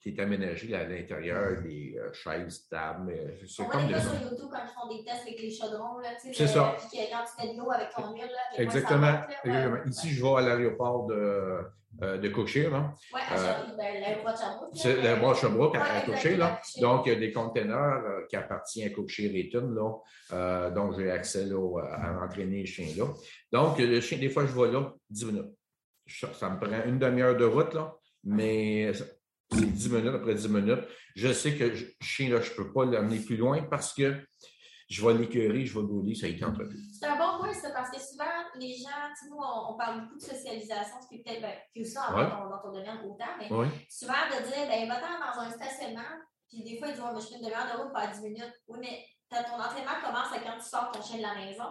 Tu es aménagé à l'intérieur, des euh, chaises, tables. Euh, c'est comme des. sur YouTube quand ils font des tests avec les chaudrons. C'est ça. Puis quand tu fais de l'eau avec ton huile. Exactement. Ici, je vais à l'aéroport de euh, de Cookshare. Oui, ben, l'aéroport de Sherbrooke. À, Cookshare. Là. Donc, il y a des containers qui appartiennent à Cookshare et là. donc, j'ai accès là, à entraîner les chiens là. Donc, le chien, des fois, je vais là 10 minutes. Ça me prend une demi-heure de route, là, mais c'est 10 minutes après 10 minutes. Je sais que le chien, là, je ne peux pas l'amener plus loin parce que je vais l'écœurer, je vais rouler, ça a été entrepris. C'est point, ça, parce que souvent, les gens, tu nous, on, parle beaucoup de socialisation, ce qui est peut-être ben, plus ça dans, ton domaine autant, mais souvent de dire, ben, va-t'en dans un stationnement, puis des fois, ils disent, oh, mais je fais une demi-heure de route, pas 10 minutes. Oui, mais ton entraînement commence quand tu sors ton chien de la maison.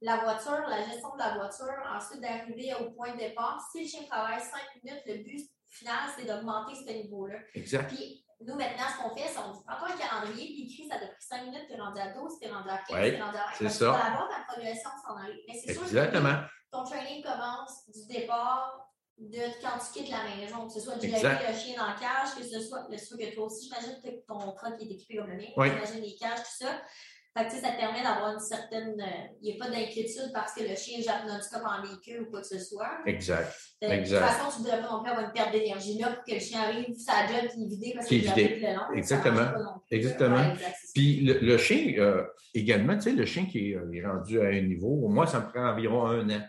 La voiture, la gestion de la voiture, ensuite d'arriver au point de départ. Si le chien travaille 5 minutes, le but final, c'est d'augmenter ce niveau-là. Exact. Puis, nous, maintenant, ce qu'on fait, c'est qu'on dit prends-toi un calendrier, puis écris, ça t'a pris 5 minutes, tu es rendu à 12, tu es rendu à 15, tu es rendu à 20. C'est ça. Tu vas avoir ta progression sans aller. Mais c'est sûr que ton training commence du départ de quand tu quittes la maison, que ce soit de gérer le chien dans la cage, que ce soit, le sûr que toi aussi, j'imagine que ton truck est équipé comme le mien, j'imagine les cages, tout ça. Fait que, ça te permet d'avoir une certaine. Euh, il n'y a pas d'inquiétude parce que le chien jappe non-stop en véhicule ou quoi que ce soit. Exact. De, exact. toute façon, tu ne devrais pas non plus avoir une perte d'énergie là pour que le chien arrive, sa job, puis vidé parce qu'il est vidé. le long. Exactement. Exactement. puis le, chien, euh, également, tu sais, le chien qui est, euh, rendu à un niveau, moi, ça me prend environ un an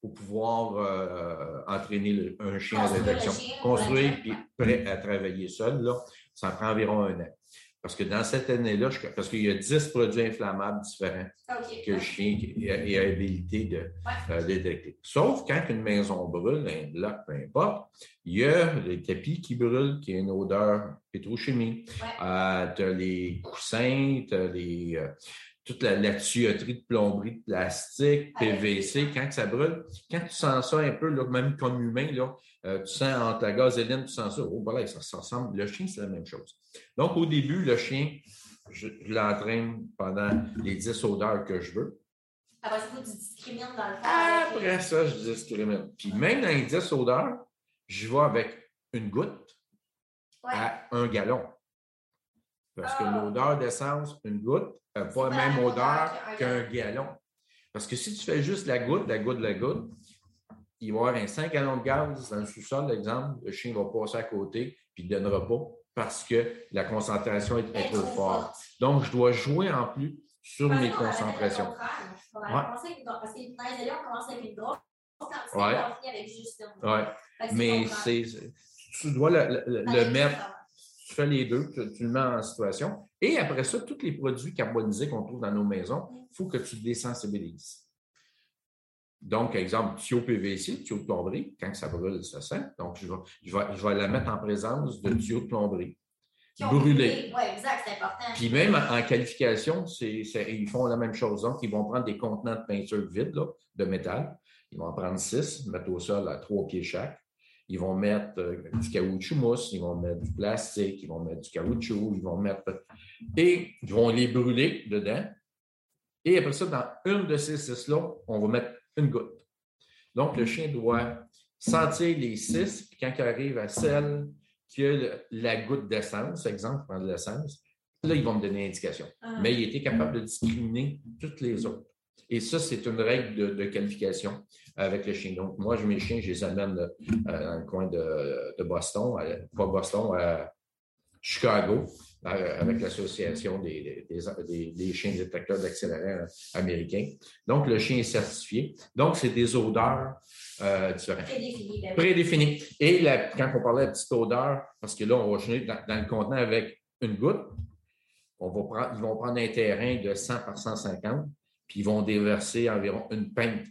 pour pouvoir entraîner un chien à l'élection. Construire puis prêt à travailler seul, là, ça prend environ un an. Parce que dans cette année-là, parce qu'il y a 10 produits inflammables différents que le chien est habilité de, euh, détecter. Sauf quand une maison brûle, un bloc, peu importe, il y a les tapis qui brûlent, qui ont une odeur pétrochimie. Euh, tu as les coussins, tu as les, euh, toute la, tuyauterie de plomberie de plastique, PVC, quand ça brûle, quand tu sens ça un peu, là, même comme humain, là, tu sens entre la gazoline, tu sens ça, oh, voilà, ça, ça ressemble. Le chien, c'est la même chose. Donc, au début, le chien, je, l'entraîne pendant les 10 odeurs que je veux. Après ça, tu discrimines dans le fond. Après ça, je discrimine. Puis même dans les 10 odeurs, je vais avec une goutte à un gallon. Parce que ah. l'odeur d'essence, une goutte, n'a pas la même odeur qu'un gallon. Parce que si tu fais juste la goutte, la goutte, la goutte, il va y avoir un 5 gallons de gaz dans le sous-sol, exemple, le chien va passer à côté, puis il ne donnera pas parce que la concentration est, trop forte. Donc, je dois jouer en plus sur mes concentrations. On parce que dans on commence avec une grosse quantité, ouais. on finit avec juste une. Mais c'est, tu dois le, le, mettre, tu fais les deux, tu, le mets en situation. Et après ça, tous les produits carbonisés qu'on trouve dans nos maisons, il faut que tu désensibilises. Donc, exemple, tuyau PVC, tuyau de plomberie, quand ça brûle, ça sent. Donc, je vais, je vais, je vais la mettre en présence de tuyaux de plomberie. Brûlés. Oui, exact, c'est important. Puis même en, qualification, ils font la même chose. Donc, ils vont prendre des contenants de peinture vide, de métal. Ils vont en prendre six, mettre au sol à trois pieds chaque. Ils vont mettre euh, du caoutchouc mousse, ils vont mettre du plastique, ils vont mettre du caoutchouc, ils vont mettre. Et ils vont les brûler dedans. Et après ça, dans une de ces six-là, on va mettre une goutte. Donc, le chien doit sentir les six, puis quand il arrive à celle qui a la goutte d'essence, exemple, prendre de l'essence, là, ils vont me donner l'indication. Ah. Mais il était capable de discriminer toutes les autres. Et ça, c'est une règle de, qualification avec le chien. Donc, moi, je mes chiens, je les amène euh, dans le coin de, Boston, pas Boston, à Chicago, avec l'Association des, des, chiens détecteurs d'accélérateur américains. Donc, le chien est certifié. Donc, c'est des odeurs euh, différentes. Ben Prédéfinies. Et quand on parlait de petite odeur, parce que là, on va changer dans, le contenant avec une goutte, on va prendre, ils vont prendre un terrain de 100 par 150, puis ils vont déverser environ une pinte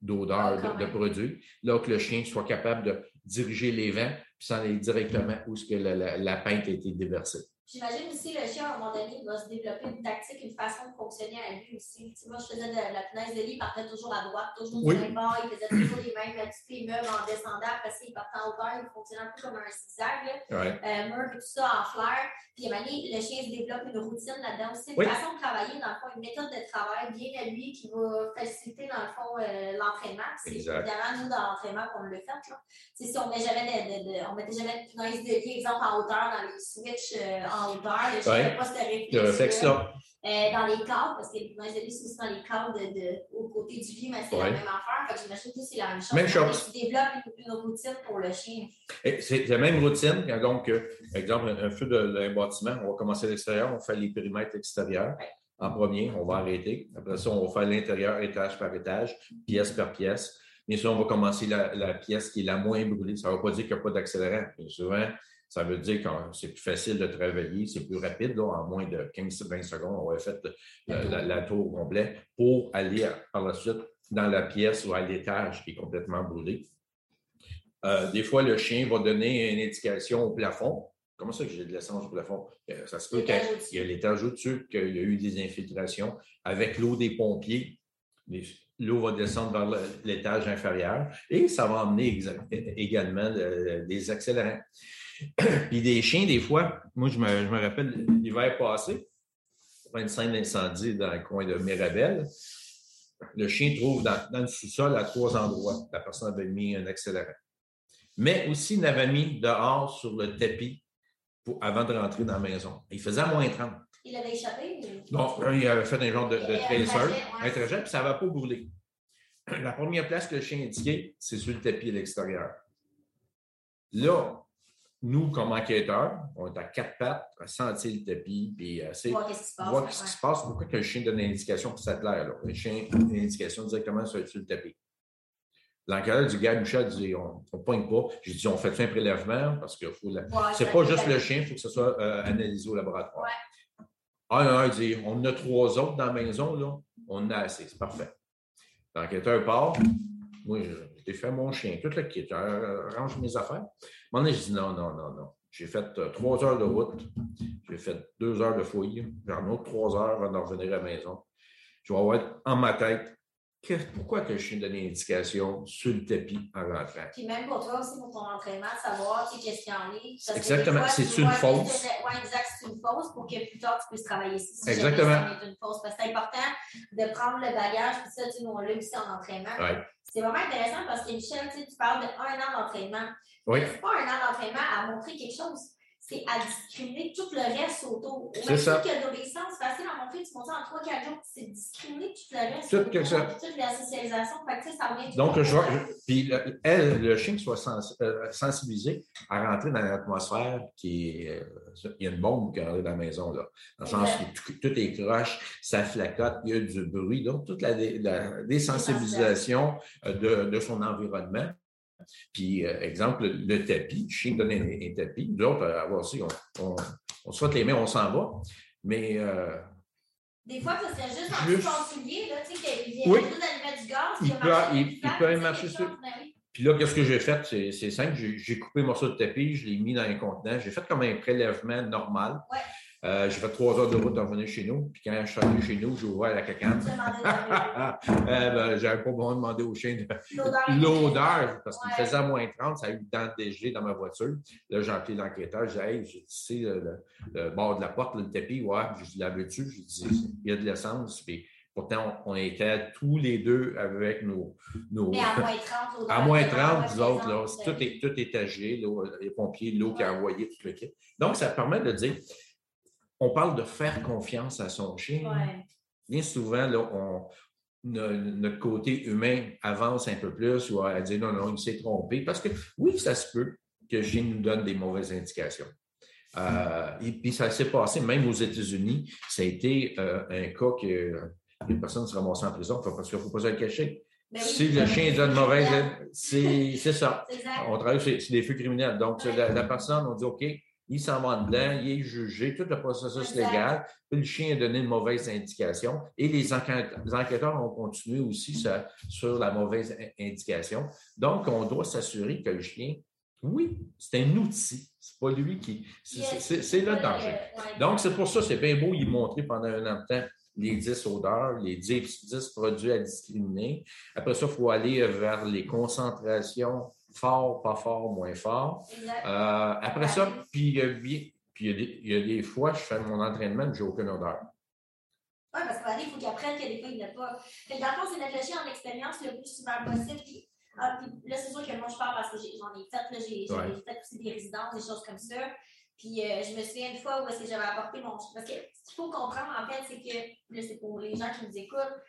d'odeur ah, de, de, produit, là que le chien soit capable de diriger les vents, puis s'en aller directement où ce que la, la, la pinte a été déversée. J'imagine aussi le chien, à un moment donné, il va se développer une tactique, une façon de fonctionner à lui aussi. Tu moi, je faisais de la punaise de lit, il partait toujours à droite, toujours du même bord, il faisait toujours les mêmes petits immeubles en descendant parce qu'il partait en hauteur, il fonctionnait un peu comme un zigzag, ouais. euh, mur et tout ça en fleurs. Puis à un moment donné, le chien se développe une routine là-dedans aussi, une façon de travailler, dans le fond, une méthode de travail bien à lui qui va faciliter, dans le fond, euh, l'entraînement. C'est évidemment, nous, dans l'entraînement, qu'on le fait. Là. Si on met jamais de, de, de, on mettait jamais de punaise de lit, exemple, en hauteur dans les switches euh, en ne pas ce réflexe-là. Euh, dans les cadres, parce que moi, j'ai vu aussi dans les cadres de, de, au côté du lit, mais c'est la même affaire. Fait que j'imagine que c'est la même chose. Même chose. Tu développes une, routine pour le chien. C'est la même routine. Donc, euh, par exemple, un, feu d'un bâtiment, on va commencer à l'extérieur, on fait les périmètres extérieurs. En premier, on va arrêter. Après ça, on va faire l'intérieur étage par étage, pièce par pièce. Bien sûr, on va commencer la, la pièce qui est la moins brûlée. Ça ne veut pas dire qu'il n'y a pas d'accélérant. Souvent, ça veut dire que c'est plus facile de travailler, c'est plus rapide. Là, en moins de 15-20 secondes, on va faire la, la, tour complète pour aller par la suite dans la pièce ou à l'étage qui est complètement brûlé. Euh, des fois, le chien va donner une indication au plafond. Comment ça que j'ai de l'essence au plafond? Euh, ça se peut qu'il y a l'étage au-dessus, qu'il y a eu des infiltrations. Avec l'eau des pompiers, l'eau va descendre vers l'étage inférieur et ça va emmener également des accélérants. Puis des chiens, des fois, moi, je me, je me rappelle l'hiver passé, une scène d'incendie dans le coin de Mirabel. Le chien trouve dans, dans le sous-sol à trois endroits. La personne avait mis un accélérant. Mais aussi, il avait mis dehors sur le tapis pour, avant de rentrer dans la maison. Il faisait à moins 30. Il avait échappé? Non, il avait fait un genre de, de tracer, un trajet, puis ça va pas brûler. La première place que le chien indiquait, c'est sur le tapis à l'extérieur. Là, nous, comme enquêteurs, on est à quatre pattes, à sentir le tapis, puis à voir ce qui se passe. Voir ce qui se passe. Pourquoi que le chien donne une indication pour cette l'air? Le chien donne une indication directement sur, le tapis. L'enquêteur du gars Michel dit on ne pointe pas. J'ai dit on fait un prélèvement parce que faut la... c'est pas juste le chien, il faut que ce soit euh, analysé au laboratoire. Ouais. Un, un dit on a trois autres dans la maison, là. on en a assez, c'est parfait. L'enquêteur part. Moi, j'ai fait mon chien, tout le kit, range mes affaires. À un moment je dis non, non, non, non. J'ai fait euh, trois heures de route, j'ai fait deux heures de fouille, j'ai autre trois heures avant de revenir à la maison. Je vais avoir en ma tête pourquoi que je suis donné une indication sur le tapis en rentrant? Puis même pour toi aussi, pour ton entraînement, savoir qu'est-ce qu'il y en est. Exactement, c'est une fausse? Oui, exact, c'est une fausse pour que plus tard tu puisses travailler ici. Si Exactement. C'est une fausse. Parce que c'est important de prendre le bagage, puis ça, tu nous, on l'a aussi en entraînement. Ouais. C'est vraiment intéressant parce que Michel, tu parles d'un an d'entraînement. Oui. C'est pas un an d'entraînement à montrer quelque chose? C'est à discriminer tout le reste autour. C'est ça. que l'obéissance, facile à montrer, tu montres en 3-4 jours, c'est discriminer tout le reste. Tout autour, que ça. Toute la socialisation, fait que, ça revient Donc, je vois, puis le, elle, le chien soit sens, euh, sensibilisé à rentrer dans l'atmosphère qui est. Euh, il y a une bombe qui arrive dans la maison, là. Dans le sens où tout, est croche, ça flacote, il y a du bruit. Donc, toute la, la désensibilisation euh, de, de son environnement puis, euh, exemple, le, tapis, le chien donne un, tapis. Nous autres, à voir aussi, on, on, se les mains, on s'en va. Mais. Euh, des fois, ça serait juste un petit concilier, là, tu sais, qu'il vient oui. juste du gaz. Il, peut, il, il peut marcher sur. Ben puis là, qu'est-ce que j'ai fait? C'est simple. J'ai coupé un morceau de tapis, je l'ai mis dans un contenant. J'ai fait comme un prélèvement normal. Ouais. Euh, j'ai fait trois heures de route en venir chez nous. Puis quand je suis arrivé chez nous, j'ai ouvert la cacane. *laughs* euh, ben, j'avais pas besoin de demander au chien l'odeur, parce qu'il faisait à moins 30, ça a eu le temps de dégeler dans ma voiture. Là, j'ai appelé l'enquêteur, j'ai dit, hey, j'ai sais, le, le, bord de la porte, le tapis, ouais, je dit, la veux-tu? J'ai dit, il y a de l'essence. Puis pourtant, on, était tous les deux avec nos. nos... Mais à moins 30, *laughs* À moins 30, nous autres, là, tout est, tout est âgé, les pompiers, l'eau qui a envoyé, tout le kit. Donc, ça permet de dire, on parle de faire confiance à son chien. Bien souvent, là, on, notre côté humain avance un peu plus ou à dire non, non, il s'est trompé. Parce que oui, ça se peut que le chien nous donne des mauvaises indications. Euh, et puis ça s'est passé même aux États-Unis. Ça a été euh, un cas que une personne se ramassée en prison parce qu'il ne faut pas se le cacher. Ben si le chien donne mauvaise, *laughs* c'est ça. On travaille sur, des feux criminels. Donc, la, personne, on dit OK, il s'en va dedans, il est jugé, tout le processus légal, puis le chien a donné une mauvaise indication et les, enquêteurs ont continué aussi sur la mauvaise indication. Donc, on doit s'assurer que le chien, oui, c'est un outil, c'est pas lui qui. C'est le danger. Donc, c'est pour ça, c'est bien beau y montrer pendant un an de temps les 10 odeurs, les 10, 10 produits à discriminer. Après ça, il faut aller vers les concentrations fort, pas fort, moins fort. Euh, après ça, puis, puis il, y a des, fois, je fais mon entraînement, je n'ai aucune odeur. Oui, parce qu'il faut qu'il apprenne que des fois, il n'a pas. Fait dans le fond, c'est réfléchir en expérience le plus souvent possible. Puis, ah, puis là, c'est sûr que moi, je parle parce que j'en ai, fait. J'ai ouais. fait aussi des résidences, des choses comme ça. Puis euh, je me souviens une fois où est-ce que j'avais apporté mon Parce que ce qu'il faut comprendre, en fait, c'est que, là, c'est pour les gens qui nous écoutent,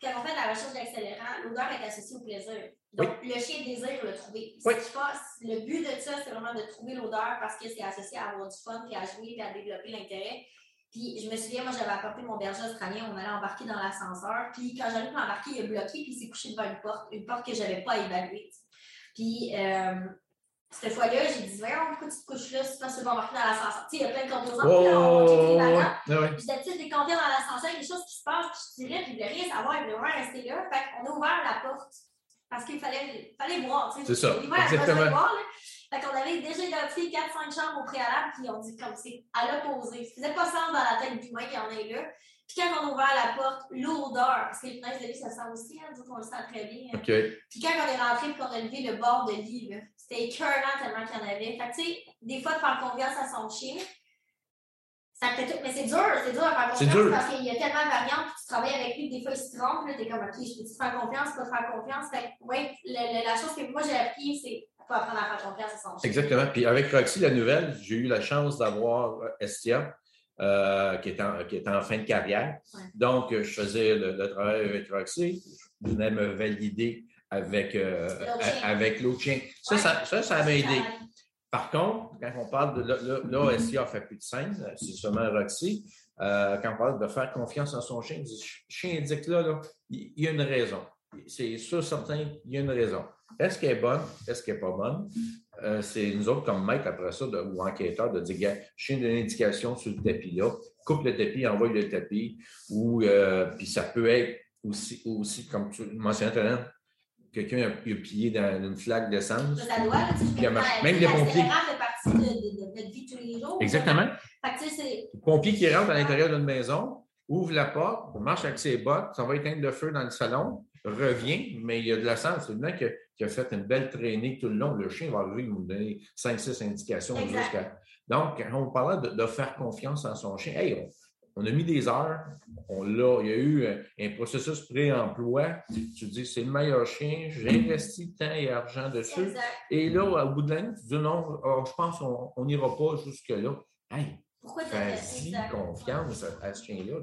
quand on fait la recherche d'accélérant, l'odeur est associée au plaisir. Donc, le chien désire le trouver. Ce qui passe, le but de ça, c'est vraiment de trouver l'odeur parce que c'est associé à avoir du fun, puis à jouer, puis à développer l'intérêt. Puis je me souviens, moi, j'avais apporté mon berger australien, on allait embarquer dans l'ascenseur. Puis quand j'arrive à embarquer, il a bloqué, puis il s'est couché devant une porte, une porte que je n'avais pas évaluée. Puis euh, cette fois-là, j'ai dit, voyons, pourquoi tu te couches là? Si tu que embarquer dans l'ascenseur? Tu sais, il y a plein de composants. Oh, puis là, on checké les bagages. Puis d'habitude, vient dans l'ascenseur, il y a des choses qui se passent, puis je tirais, puis il ne voulait rien savoir, il voulait vraiment rester là. Fait qu'on a ouvert la porte parce qu'il fallait, fallait voir. C'est ça. Exactement. Voir, là. Fait qu'on avait déjà identifié 4-5 chambres au préalable, puis on dit comme c'est à l'opposé. Ça faisait pas sens dans la tête du moins qu'il y en ait là. Puis quand on a ouvert la porte, l'odeur, parce que les punaises de lit, ça sent aussi, hein, on le sent très bien. Puis quand on est rentré et qu'on a levé le bord de lit, c'était écœurant tellement qu'il y en avait. Fait que tu sais, des fois, de faire confiance à son chien, ça fait tout. Mais c'est dur, c'est dur de faire confiance parce qu'il y a tellement de variantes, puis tu travailles avec lui, des fois il se trompe, là, t'es comme, OK, je peux te faire confiance, pas te faire confiance? Fait ouais, la chose que moi j'ai appris, c'est apprendre à faire confiance à son chien. Exactement. Puis avec Roxy, la nouvelle, j'ai eu la chance d'avoir Estia. Euh, qui, est en, qui est en fin de carrière. Donc, je faisais le, travail avec Roxy. Je venais me valider avec, euh, avec l'autre chien. Ça, ça, ça, m'a aidé. Par contre, quand on parle de. Là, SIA fait plus de scène, c'est seulement Roxy. Euh, quand on parle de faire confiance en son chien, le chien indique là, il y a une raison. C'est sûr, certain, il y a une raison. Est-ce qu'elle est bonne? Est-ce qu'elle n'est pas bonne? Euh, c'est nous autres, comme maître après ça, ou enquêteur, de dire, chien une indication sur le tapis là, coupe le tapis, envoie le tapis, ou euh, puis ça peut être aussi, aussi comme tu mentionnais tout à l'heure, quelqu'un a, plié dans une flaque d'essence. Ça doit, tu même des pompiers. fait partie de, de, notre vie tous les jours. Exactement. Fait que, pompier qui rentre à l'intérieur d'une maison, ouvre la porte, marche avec ses bottes, ça va éteindre le feu dans le salon, revient, mais il y a de la sens. C'est le mec qui a, fait une belle traînée tout le long. Le chien va arriver, il nous donner 5-6 indications jusqu'à. Donc, quand on parlait de, faire confiance en son chien, hey, on, a mis des heures, on l'a, il y a eu un, processus pré-emploi. Tu dis, c'est le meilleur chien, j'ai investi temps et argent dessus. Et là, au bout de l'année, tu dis, non, oh, je pense qu'on n'ira pas jusque-là. Hey, fais-y confiance à, ce chien-là.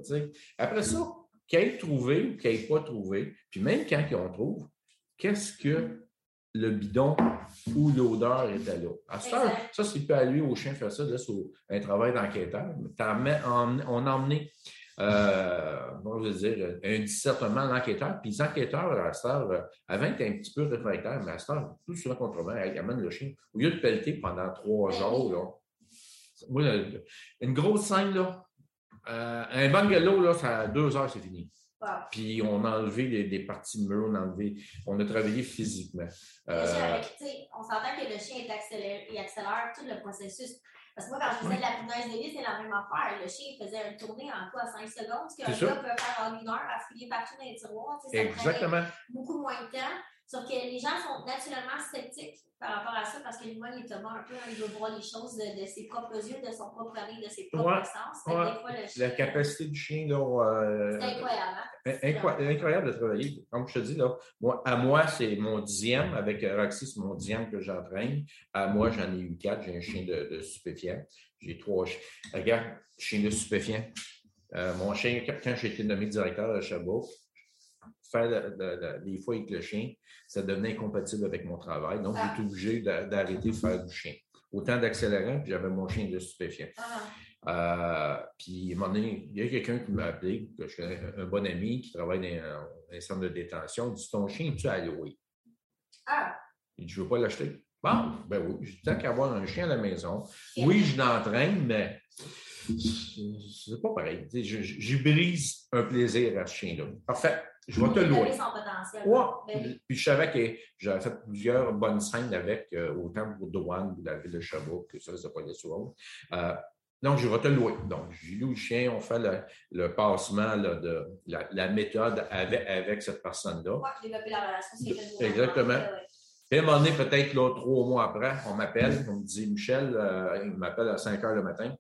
Après ça, qu'il ait trouvé ou qu'il n'ait pas trouvé, puis même quand on trouve, qu'est-ce que le bidon ou l'odeur était là. À ce temps, ça, c'est pas à lui, au chien, faire ça, là, c'est un travail d'enquêteur. On a emmené, euh, je veux dire, un discernement l'enquêteur, puis les enquêteurs, à cette heure, avant, étaient un petit peu réfractaires, mais à cette heure, plus souvent contre ils amènent le chien. Au lieu de pelleter pendant trois jours, là, une grosse scène, là, euh, un bungalow, là, ça, à deux heures, c'est fini. Puis on a enlevé des, parties de mur, on a enlevé, on a travaillé physiquement. Euh... on s'entend que le chien est accéléré, il accélère tout le processus. Parce que moi, quand je faisais de la punaise de lit, c'est la même affaire. Le chien faisait une tournée en quoi, 5 secondes, ce qu'un gars peut faire en une heure à fouiller partout dans les tiroirs. Ça Exactement. beaucoup moins de temps. Sauf que les gens sont naturellement sceptiques par rapport à ça parce que l'humain est un peu, hein, il veut voir les choses de, ses propres yeux, de son propre nez, de ses propres sens. La capacité du chien, là. Euh, c'est incroyable. Hein? incroyable de travailler. Comme je te dis, là, moi, à moi, c'est mon dixième. Avec Roxy, c'est mon dixième que j'entraîne. À moi, j'en ai eu quatre. J'ai un chien de, de stupéfiant. J'ai trois chiens. Regarde, chien de stupéfiant. Euh, mon chien, quand j'ai été nommé directeur de Chabot, faire des fois avec le chien, ça devenait incompatible avec mon travail. Donc, j'étais obligé d'arrêter de faire du chien. Autant d'accélérant, puis j'avais mon chien de stupéfiant. Ah. Euh, puis, à un moment donné, il y a quelqu'un qui m'a appelé, que je connais, un bon ami qui travaille dans un centre de détention. Il dit Ton chien, tu as loué Ah. Il dit Je ne veux pas l'acheter. Bon, ben oui, tant qu'avoir un chien à la maison. Oui, je l'entraîne, mais c'est pas pareil. Je, brise un plaisir à ce chien-là. Parfait. Je vais te louer. Ouais. Ben Puis je savais que j'avais fait plusieurs bonnes scènes avec, euh, autant pour Douane ou la ville de Chabot, que ça ne pas les souvent. Euh, donc, je vais te louer. Donc, j'ai loue le chien, on fait le, passement de la, méthode avec, avec cette personne-là. développer la relation, Exactement. Puis à un moment donné, peut-être trois mois après, on m'appelle, on me dit Michel, euh, il m'appelle à 5 heures le matin.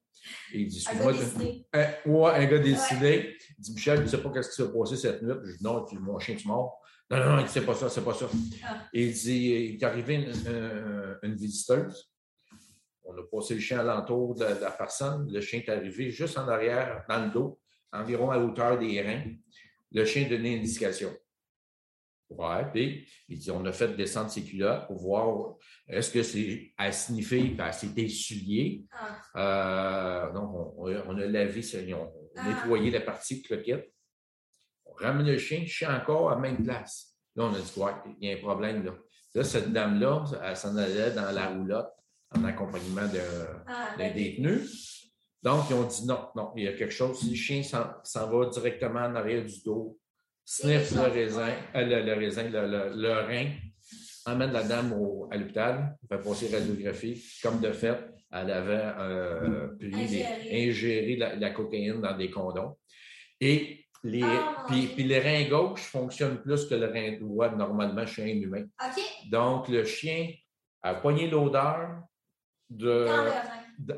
Et il dit Un gars décidé. Un, ouais, un gars décidé. Il dit Michel, tu ne sais pas ce qui s'est passé cette nuit? Je dis Non, tu, mon chien, tu mort. Non, non, non, c'est pas ça, c'est pas ça. Ah. Et il dit Il est arrivé une, une, visiteuse. on a passé le chien alentour de, de la personne. Le chien est arrivé juste en arrière, dans le dos, environ à hauteur des reins. Le chien donnait une indication. Ouais, puis il dit on a fait descendre ses culottes pour voir est-ce que c'est à sniffer, à s'est essuyé. Ah. Euh, donc, on, a lavé, on a ah. nettoyé la partie cloquette. On ramène le chien, le chien encore à la même place. Là, on a dit ouais, il y a un problème là. Là, cette dame-là, elle s'en allait dans la roulotte en accompagnement d'un ah, détenu. Donc, ils ont dit non, non, il y a quelque chose. Le chien s'en va directement en arrière du dos, sniff le raisin, euh, le, raisin, le, rein, emmène la dame au, à l'hôpital, fait passer radiographie. Comme de fait, elle avait euh, ingéré, la, cocaïne dans des condoms. Et les, ah, puis, puis, le rein gauche fonctionne plus que le rein droit normalement chez un humain. Donc, le chien a poigné l'odeur de,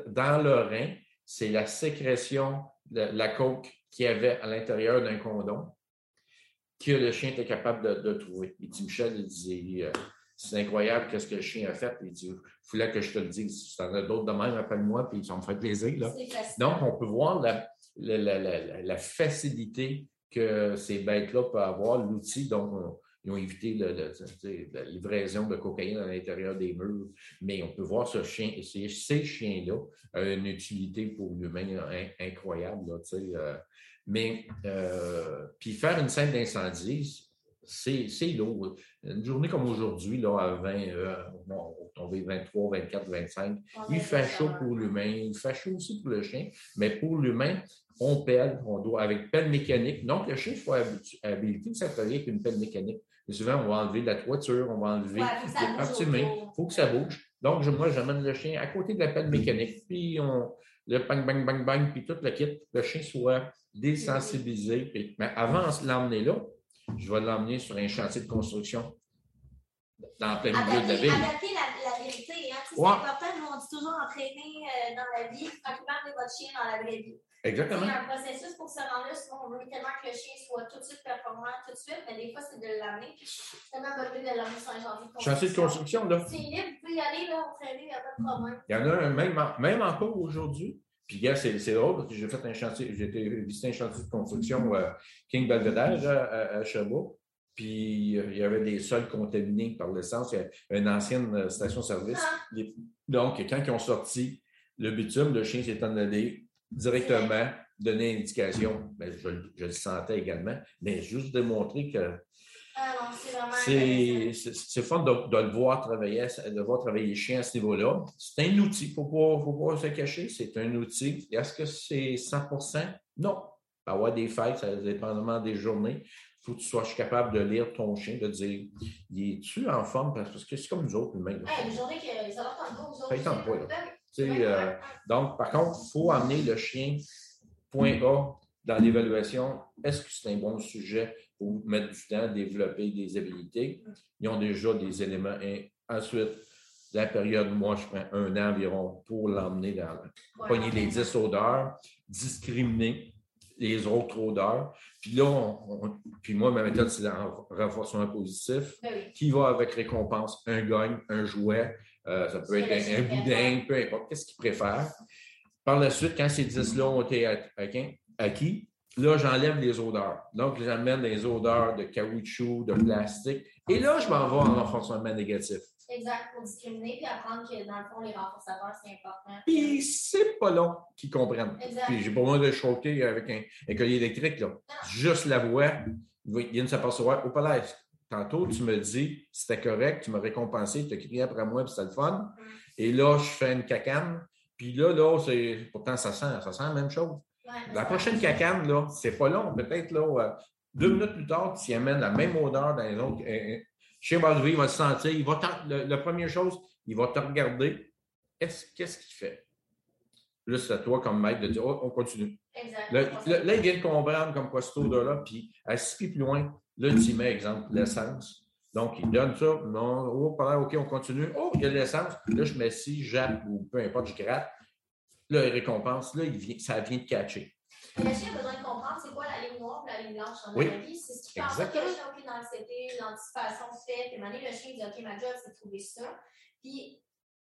dans le rein. C'est la sécrétion de la coke qu'il y avait à l'intérieur d'un condom que le chien était capable de, trouver. Il dit, Michel, il dit, euh, c'est incroyable qu'est-ce que le chien a fait. Il dit, il fallait que je te le dise. Si tu en as d'autres de même, appelle-moi, puis ça me fait plaisir. Là. Donc, on peut voir la, la, facilité que ces bêtes-là peuvent avoir, l'outil dont ils ont évité la livraison de cocaïne à l'intérieur des murs. Mais on peut voir ce chien, ces, ces chiens-là ont une utilité pour l'humain incroyable. Là, euh, mais, euh, puis faire une scène d'incendie, c'est lourd. Une journée comme aujourd'hui, là, à 20, euh, on va tomber 23, 24, 25, il fait chaud pour l'humain, il fait chaud aussi pour le chien, mais pour l'humain, on pèle, on doit, avec pelle mécanique. Donc, le chien, il faut habiliter sa avec une pelle mécanique. Et souvent, on va enlever la toiture, on va enlever les parties Il faut que ça bouge. Donc, moi, j'amène le chien à côté de la pelle mécanique, puis on, le bang, bang, bang, bang, puis tout le kit, le chien soit désensibilisé. mais avant de l'emmener là, je vais l'emmener sur un chantier de construction dans plein milieu de la ville. Adapter la, la vérité. Hein? C'est important, nous, on dit toujours entraîner euh, dans la vie, accompagner votre chien dans la vraie vie. Exactement. C'est un processus pour se rendre là. Souvent, on veut tellement que le chien soit tout de suite performant, tout de suite, mais des fois, c'est de l'amener. C'est tellement de l'amener sur un chantier de construction. Chantier de construction, là. C'est libre, vous pouvez y aller, là, entraîner, il n'y a pas de problème. Il y en a un, même, même encore aujourd'hui. Puis, gars, c'est drôle parce que j'ai fait un chantier, j'ai visité un chantier de construction euh, King Belvedere à, à, Chabot. Puis il y avait des sols contaminés par l'essence. Il y a une ancienne euh, station-service. Ah. Donc, quand ils ont sorti le bitume, le chien s'est en allé directement donner indication. Ben, je, je, le sentais également, mais juste démontrer que ah c'est fun de, le voir travailler, de voir travailler les chiens à ce niveau-là. C'est un outil, il ne faut pas se cacher, c'est un outil. Est-ce que c'est 100% Non. Il avoir des fêtes, ça dépendamment des journées. Il faut que tu sois capable de lire ton chien, de dire es-tu en forme? Parce que c'est comme nous autres, humains. Ouais, les journées que ça va tantôt, vous autres. Euh, donc, par contre, il faut amener le chien point A dans l'évaluation. Est-ce que c'est un bon sujet pour mettre du temps à développer des habilités? Ils ont déjà des éléments. Et ensuite, la période, moi, je prends un an environ pour l'emmener dans pogner les 10 odeurs, discriminer les autres odeurs. Puis là, puis moi, ma méthode, c'est le renforcement positif ben qui va avec récompense, un gagne, un jouet, euh, ça peut être un, boudin, peu importe, qu'est-ce qu'ils préfèrent. Par la suite, quand ces 10-là ont été acquis, là, j'enlève les odeurs. Donc, j'amène les odeurs de caoutchouc, de plastique. Et là, je m'en vais en renforcement négatif. Exact, pour discriminer puis apprendre que dans le fond, les renforçateurs, c'est important. Puis c'est pas long qu'ils comprennent. Exact. Puis j'ai pas besoin de choquer avec un, collier électrique. Là. Juste la voix, ils viennent s'apercevoir au palais. Tantôt, tu me dis c'était correct, tu m'as récompensé, tu as crié après moi, puis c'était le fun. Et là, je fais une cacane. Puis là, là, c'est. Pourtant, ça sent, ça sent la même chose. la prochaine cacane, là, c'est pas long. Peut-être là, euh, deux minutes plus tard, tu y amènes la même odeur dans les autres. Chien va il va se sentir. Il va la première chose, il va te regarder. Qu'est-ce qu'il fait? Là, c'est à toi comme maître de dire oh, on continue. Exact. Là, il vient de comprendre comme quoi cette odeur-là, puis à six pieds plus loin, Là, tu mets, exemple, l'essence. Donc, il donne ça. Non, oh, OK, on continue. Oh, il y a de l'essence. Là, je mets ci, jappe ou peu importe, je gratte. Là, il récompense. Là, il vient, ça vient de catcher. Le chien a besoin de comprendre c'est quoi la ligne noire et la ligne blanche la vie. C'est ce qui fait en sorte que le chien a dans l'anxiété, l'anticipation se fait. Puis, à un le chien dit OK, ma job, c'est de trouver ça. Puis,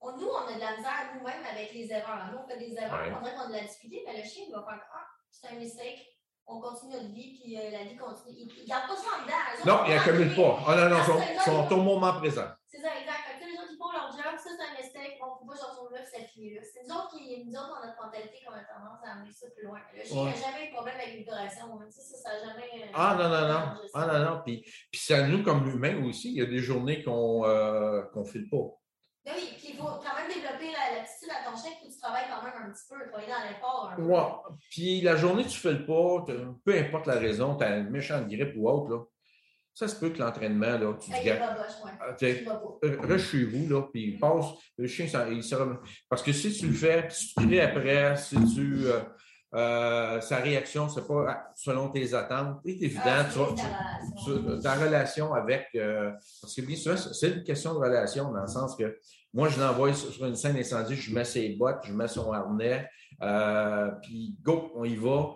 nous, on a de la misère nous-mêmes avec les erreurs. Nous, on fait des erreurs, on dirait qu'on a de la difficulté, mais le chien il va faire Ah, c'est un mistake. On continue notre vie, puis euh, la vie continue. Il ne garde pas ça en dedans. Non, il n'accumule pas. Ah non, non, ils sont, au moment présent. C'est ça, exact. Que les gens qui font leur job, ça, c'est un mistake. On ne peut pas se retrouver là, c'est fini là. C'est nous autres qui, nous autres, dans notre mentalité, qu'on a tendance à amener ça plus loin. Le chien n'a jamais eu de problème avec l'hydratation. Ça, ça n'a jamais. Euh, ah non, non, non. Ah non, non. Puis, puis c'est à nous, comme humains aussi, il y a des journées qu'on euh, ne file pas. Ben oui, puis il faut quand même développer l'attitude à ton chien, que tu travailles quand même un petit peu, dans l'effort. Ouais. Puis la journée, tu fais le pas, peu importe la raison, tu as une méchante grippe ou autre, là. Ça se peut que l'entraînement, là, tu dis. Reste chez vous, là, puis il passe. Le chien, ça, il sera. Parce que si tu le fais, si tu cries après, si tu. Euh, euh, sa réaction, c'est pas selon tes attentes. C'est évident, ah, tu, ta relation avec. Euh, parce que bien sûr, c'est une question de relation dans le sens que moi, je l'envoie sur une scène incendie, je mets ses bottes, je mets son harnais, euh, puis go, on y va.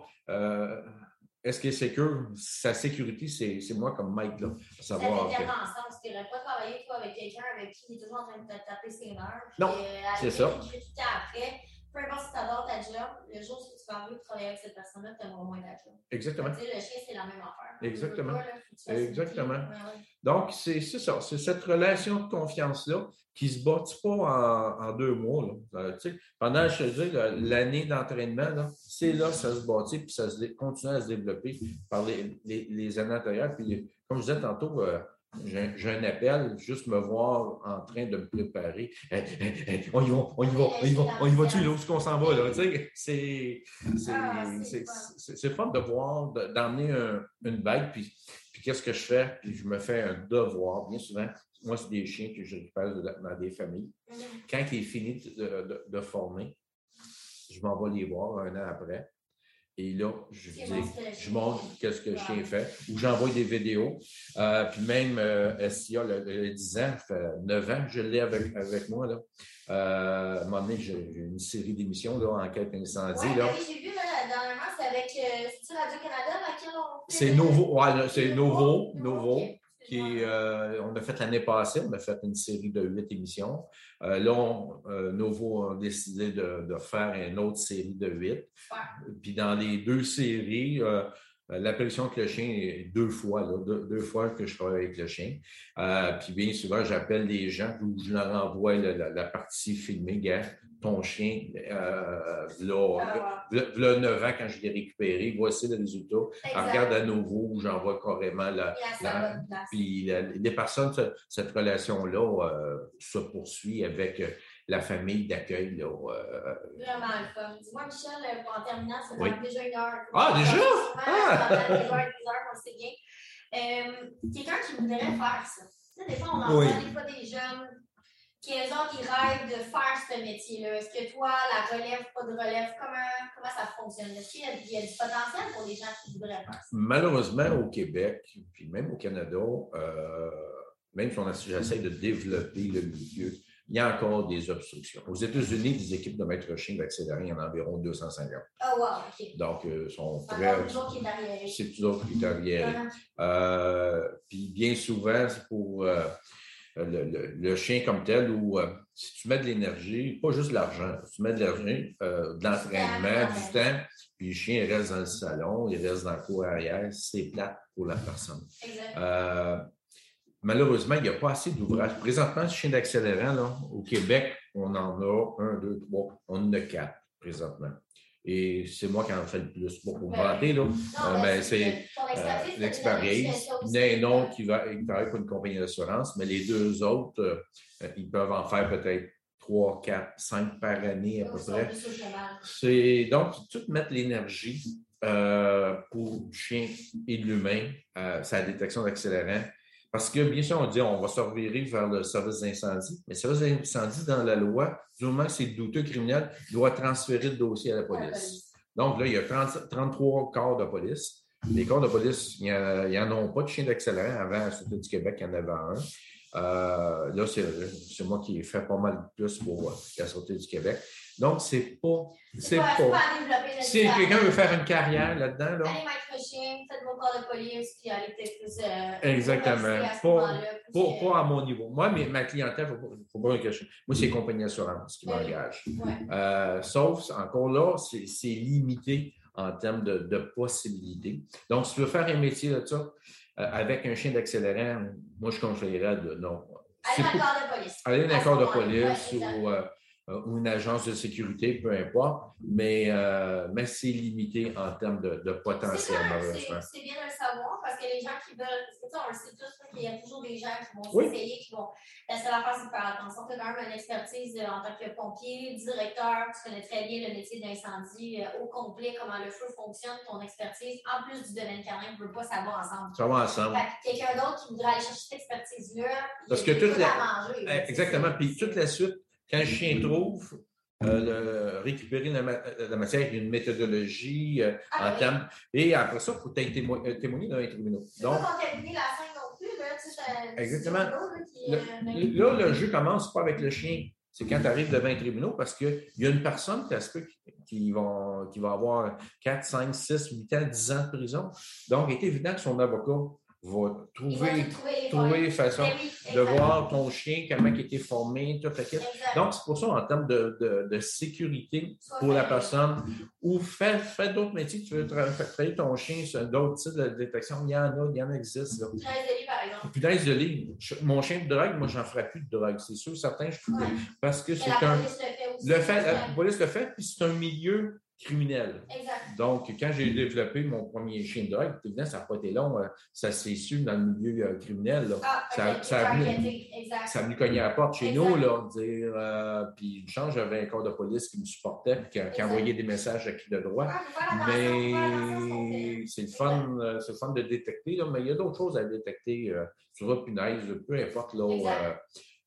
Est-ce que c'est que sa sécurité, c'est moi comme Mike, là, à savoir. Ça fait ensemble. Tu n'aurais pas travaillé, toi, avec quelqu'un avec qui il est toujours en train de taper ses nerfs. Non, c'est ça. après peu importe si tu adores ta job, le jour où tu vas de travailler avec cette personne-là, tu aimeras moins ta job. Exactement. le chien, c'est la même affaire. Exactement. Exactement. Donc, c'est ça. C'est cette relation de confiance-là qui ne se bâtit pas en, deux mois. Là. Euh, pendant, je te dis, l'année d'entraînement, c'est là que ça se bâtit puis ça se, continue à se développer par les, les, années antérieures. Puis, comme je disais tantôt, euh, j'ai un appel, juste me voir en train de me préparer. on y va, on y va, on y va, on y va-tu, là, où est-ce qu'on s'en va, là? C'est c'est fun de voir, d'emmener une bête, puis, puis qu'est-ce que je fais? Puis je me fais un devoir, bien souvent. Moi, c'est des chiens que je récupère dans des familles. Mm-hmm. Quand il est fini de, de former, je m'en vais les voir un an après. Et là, je, dis, je montre qu'est-ce que le chien fait, ou j'envoie des vidéos. Euh, puis même euh, Estia, le, le, 10 ans, fait 9 ans, je l'ai avec, avec moi. Là. Euh, à un moment donné, j'ai une série d'émissions, là, Enquête incendie. Ouais, là. Oui, j'ai vu, là, dernièrement, c'est avec euh, Radio-Canada, C'est Nouveau, ouais, c'est Nouveau, Nouveau? Qui, euh, on a fait l'année passée, on a fait une série de huit émissions. Euh, là, on, euh, Novo a décidé de, de, faire une autre série de huit. Puis dans les deux séries, l'apparition avec le chien est deux fois, là, deux, fois que je travaille avec le chien. puis bien souvent, j'appelle les gens ou je leur envoie la, partie filmée, ton chien, euh, là, là, 9 ans, quand je l'ai récupéré, voici le résultat. regarde à nouveau, j'envoie carrément la. puis les personnes, cette relation-là euh, se poursuit avec euh, la famille d'accueil. Là, euh, Vraiment le fun. Dis-moi, Michel, en terminant, ça fait déjà une heure. Ah, déjà? Ah! déjà une heure, on sait bien. Quelqu'un qui voudrait faire ça. Tu sais, des fois, on entend des fois des jeunes quels autres qui rêvent de faire ce métier-là? Est-ce que toi, la relève, pas de relève, comment, comment ça fonctionne? Est-ce qu'il y, a du potentiel pour les gens qui voudraient faire ça? Malheureusement, au Québec, puis même au Canada, euh, même si on essaie de développer le milieu, il y a encore des obstructions. Aux États-Unis, des équipes de maître chien d'accélérer, il y en a environ 250. Oh, wow, OK. Donc, euh, sont très. C'est toujours qui est. C'est toujours qui est arriéré. Euh, puis, bien souvent, c'est pour. Euh, le, le, chien comme tel, ou euh, si tu mets de l'énergie, pas juste de l'argent, tu mets de l'énergie, euh, de l'entraînement, du temps, puis le chien il reste dans le salon, il reste dans le cour arrière, c'est plate pour la personne. Euh, malheureusement, il n'y a pas assez d'ouvrages. Présentement, ce chien d'accélérant, au Québec, on en a un, deux, trois, on en a quatre présentement. Et c'est moi qui en fais le plus. pour vous vanter, là. Euh, mais c'est euh, l'expérience. Il y en a un autre qui, va, travaille pour une compagnie d'assurance, mais les deux autres, euh, ils peuvent en faire peut-être trois, quatre, cinq par année à peu près. C'est donc tout mettre l'énergie pour le chien et l'humain, sa détection d'accélérant, parce que, bien sûr, on dit on va se revirer vers le service d'incendie, mais le service d'incendie, dans la loi, du moment que c'est douteux criminel, doit transférer le dossier à la police. Donc là, il y a 33 corps de police. Les corps de police, il n'y en a pas de chien d'accélérant. Avant, à la Sûreté du Québec, il y en avait un. Euh, là, c'est moi qui ai fait pas mal de plus pour la Sûreté du Québec. Donc, c'est pas. C'est pas. Si quelqu'un veut faire une carrière là-dedans, là. Allez, faites vos corps de police, puis allez peut-être plus. Euh, Exactement. Pas, pas, à mon niveau. Moi, ma clientèle, il ne faut, pas me cacher. Moi, c'est les compagnies d'assurance qui ben m'engagent. Euh, sauf, encore là, c'est limité en termes de, de, possibilités. Donc, si tu veux faire un métier de ça, euh, avec un chien d'accélérant, moi, je conseillerais de non. Allez dans le corps de police. Allez dans le corps de police ou euh, ou une agence de sécurité, peu importe, mais, euh, mais c'est limité en termes de, de potentiel, malheureusement. C'est bien de le savoir parce que les gens qui veulent, parce que ça, on le sait tous, qu'il y a toujours des gens qui vont s'essayer, qui vont. La seule affaire, c'est de faire attention. Tu as quand même une expertise euh, en tant que pompier, directeur, tu connais très bien le métier d'incendie au complet, comment le feu fonctionne, ton expertise, en plus du domaine canin, on ne peut pas savoir ensemble. Ça va ensemble. Quelqu'un d'autre qui voudrait aller chercher cette expertise-là, parce que toute la... manger. Exactement. Puis toute la suite, quand le chien trouve, euh, récupérer la, matière avec une méthodologie euh, ah, en termes. Et après ça, il faut témoigner, euh, témoigner dans les tribunaux. Donc, pas contaminer la scène non plus. Là, exactement. Là, le jeu commence pas avec le chien. C'est quand tu arrives devant les tribunaux parce qu'il y a une personne qui, qui va avoir 4, 5, 6, 8 ans, 10 ans de prison. Donc, il est évident que son avocat va trouver, trouver, façon ben de voir ton chien, comment il été formé, tout ça. Donc, c'est pour ça, en termes de, de, de sécurité pour la personne, ou fais, fais d'autres métiers, tu veux travailler ton chien sur d'autres types de détection, il y en a, il y en existe. Là. Punaise de lit, mon chien de drogue, moi, j'en ferai plus de drogue, c'est sûr, certains, je trouve. Parce que c'est un. Le fait, la police le fait, puis c'est un milieu criminel. Exact. Donc, quand j'ai développé mon premier chien de drogue, évidemment, ça n'a pas été long, euh, ça s'est su dans le milieu euh, criminel. Là. Ah, ça, ça, a venu, ça a venu cogner à la porte chez nous, là, dire, euh, puis une chance, j'avais un corps de police qui me supportait, puis qui, envoyait des messages à qui de droit. Ah, mais c'est le fun, c'est le fun de détecter, là, mais il y a d'autres choses à détecter sur la punaise, peu importe là.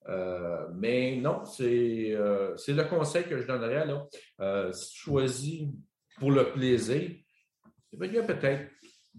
Euh, mais non, euh, c'est le conseil que je donnerais. Là. Euh, si tu choisis pour le plaisir, il va peut-être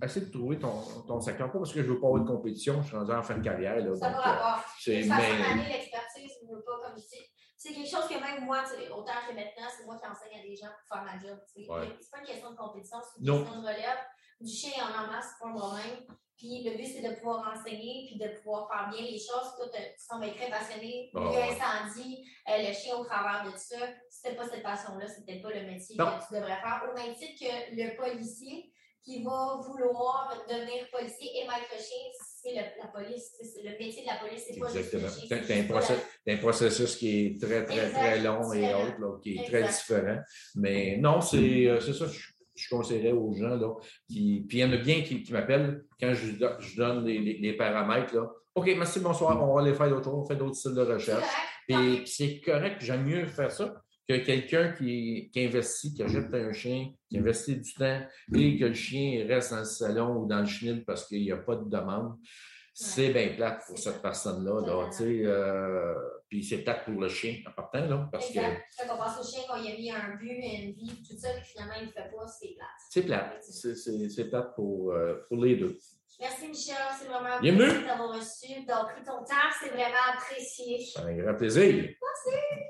essayer de trouver ton, ton secteur. Pas parce que je ne veux pas avoir de compétition, je suis en fin de carrière. Là, ça donc, va avoir. C'est l'expertise, je veux pas, comme je dis. C'est quelque chose que même moi, autant que maintenant, c'est moi qui enseigne à des gens pour faire ma job. C'est pas une question de compétition, c'est une question de relève. Du chien en masse, un problème. Puis le but, c'est de pouvoir enseigner puis de pouvoir faire bien les choses. Toi, tu sembles très passionné. Oh, milieu incendie, euh, le chien au travers de ça. Si tu pas cette passion-là, ce n'était pas le métier que tu devrais faire. Au même titre que le policier qui va vouloir devenir policier et maître chien, c'est la police. Le métier de la police, c'est pas Exactement. As, un processus, un processus qui est très, très, très long et autre, là, qui est très différent. Mais non, c'est euh, ça je conseillerais aux gens. Là, qui, puis il y en a bien qui, qui m'appellent quand je, je donne les, les, paramètres. Là. OK, merci, bonsoir, on va aller faire d'autres choses, on fait d'autres styles de recherche. Et c'est correct, j'aime mieux faire ça que quelqu'un qui, qui, investit, qui achète un chien, qui investit du temps et que le chien reste dans le salon ou dans le chenil parce qu'il n'y a pas de demande c'est bien plate pour cette personne-là. Là, euh, puis c'est plate pour le chien en partant. Là, parce exact. que. Quand on pense au chien, quand il a mis un but, une vie, tout ça, puis finalement il ne fait pas, c'est plate. C'est plate. C'est plate pour, euh, pour les deux. Merci Michel, c'est vraiment Bienvenue d'avoir reçu, d'avoir pris ton temps, c'est vraiment apprécié. Un grand plaisir. Merci.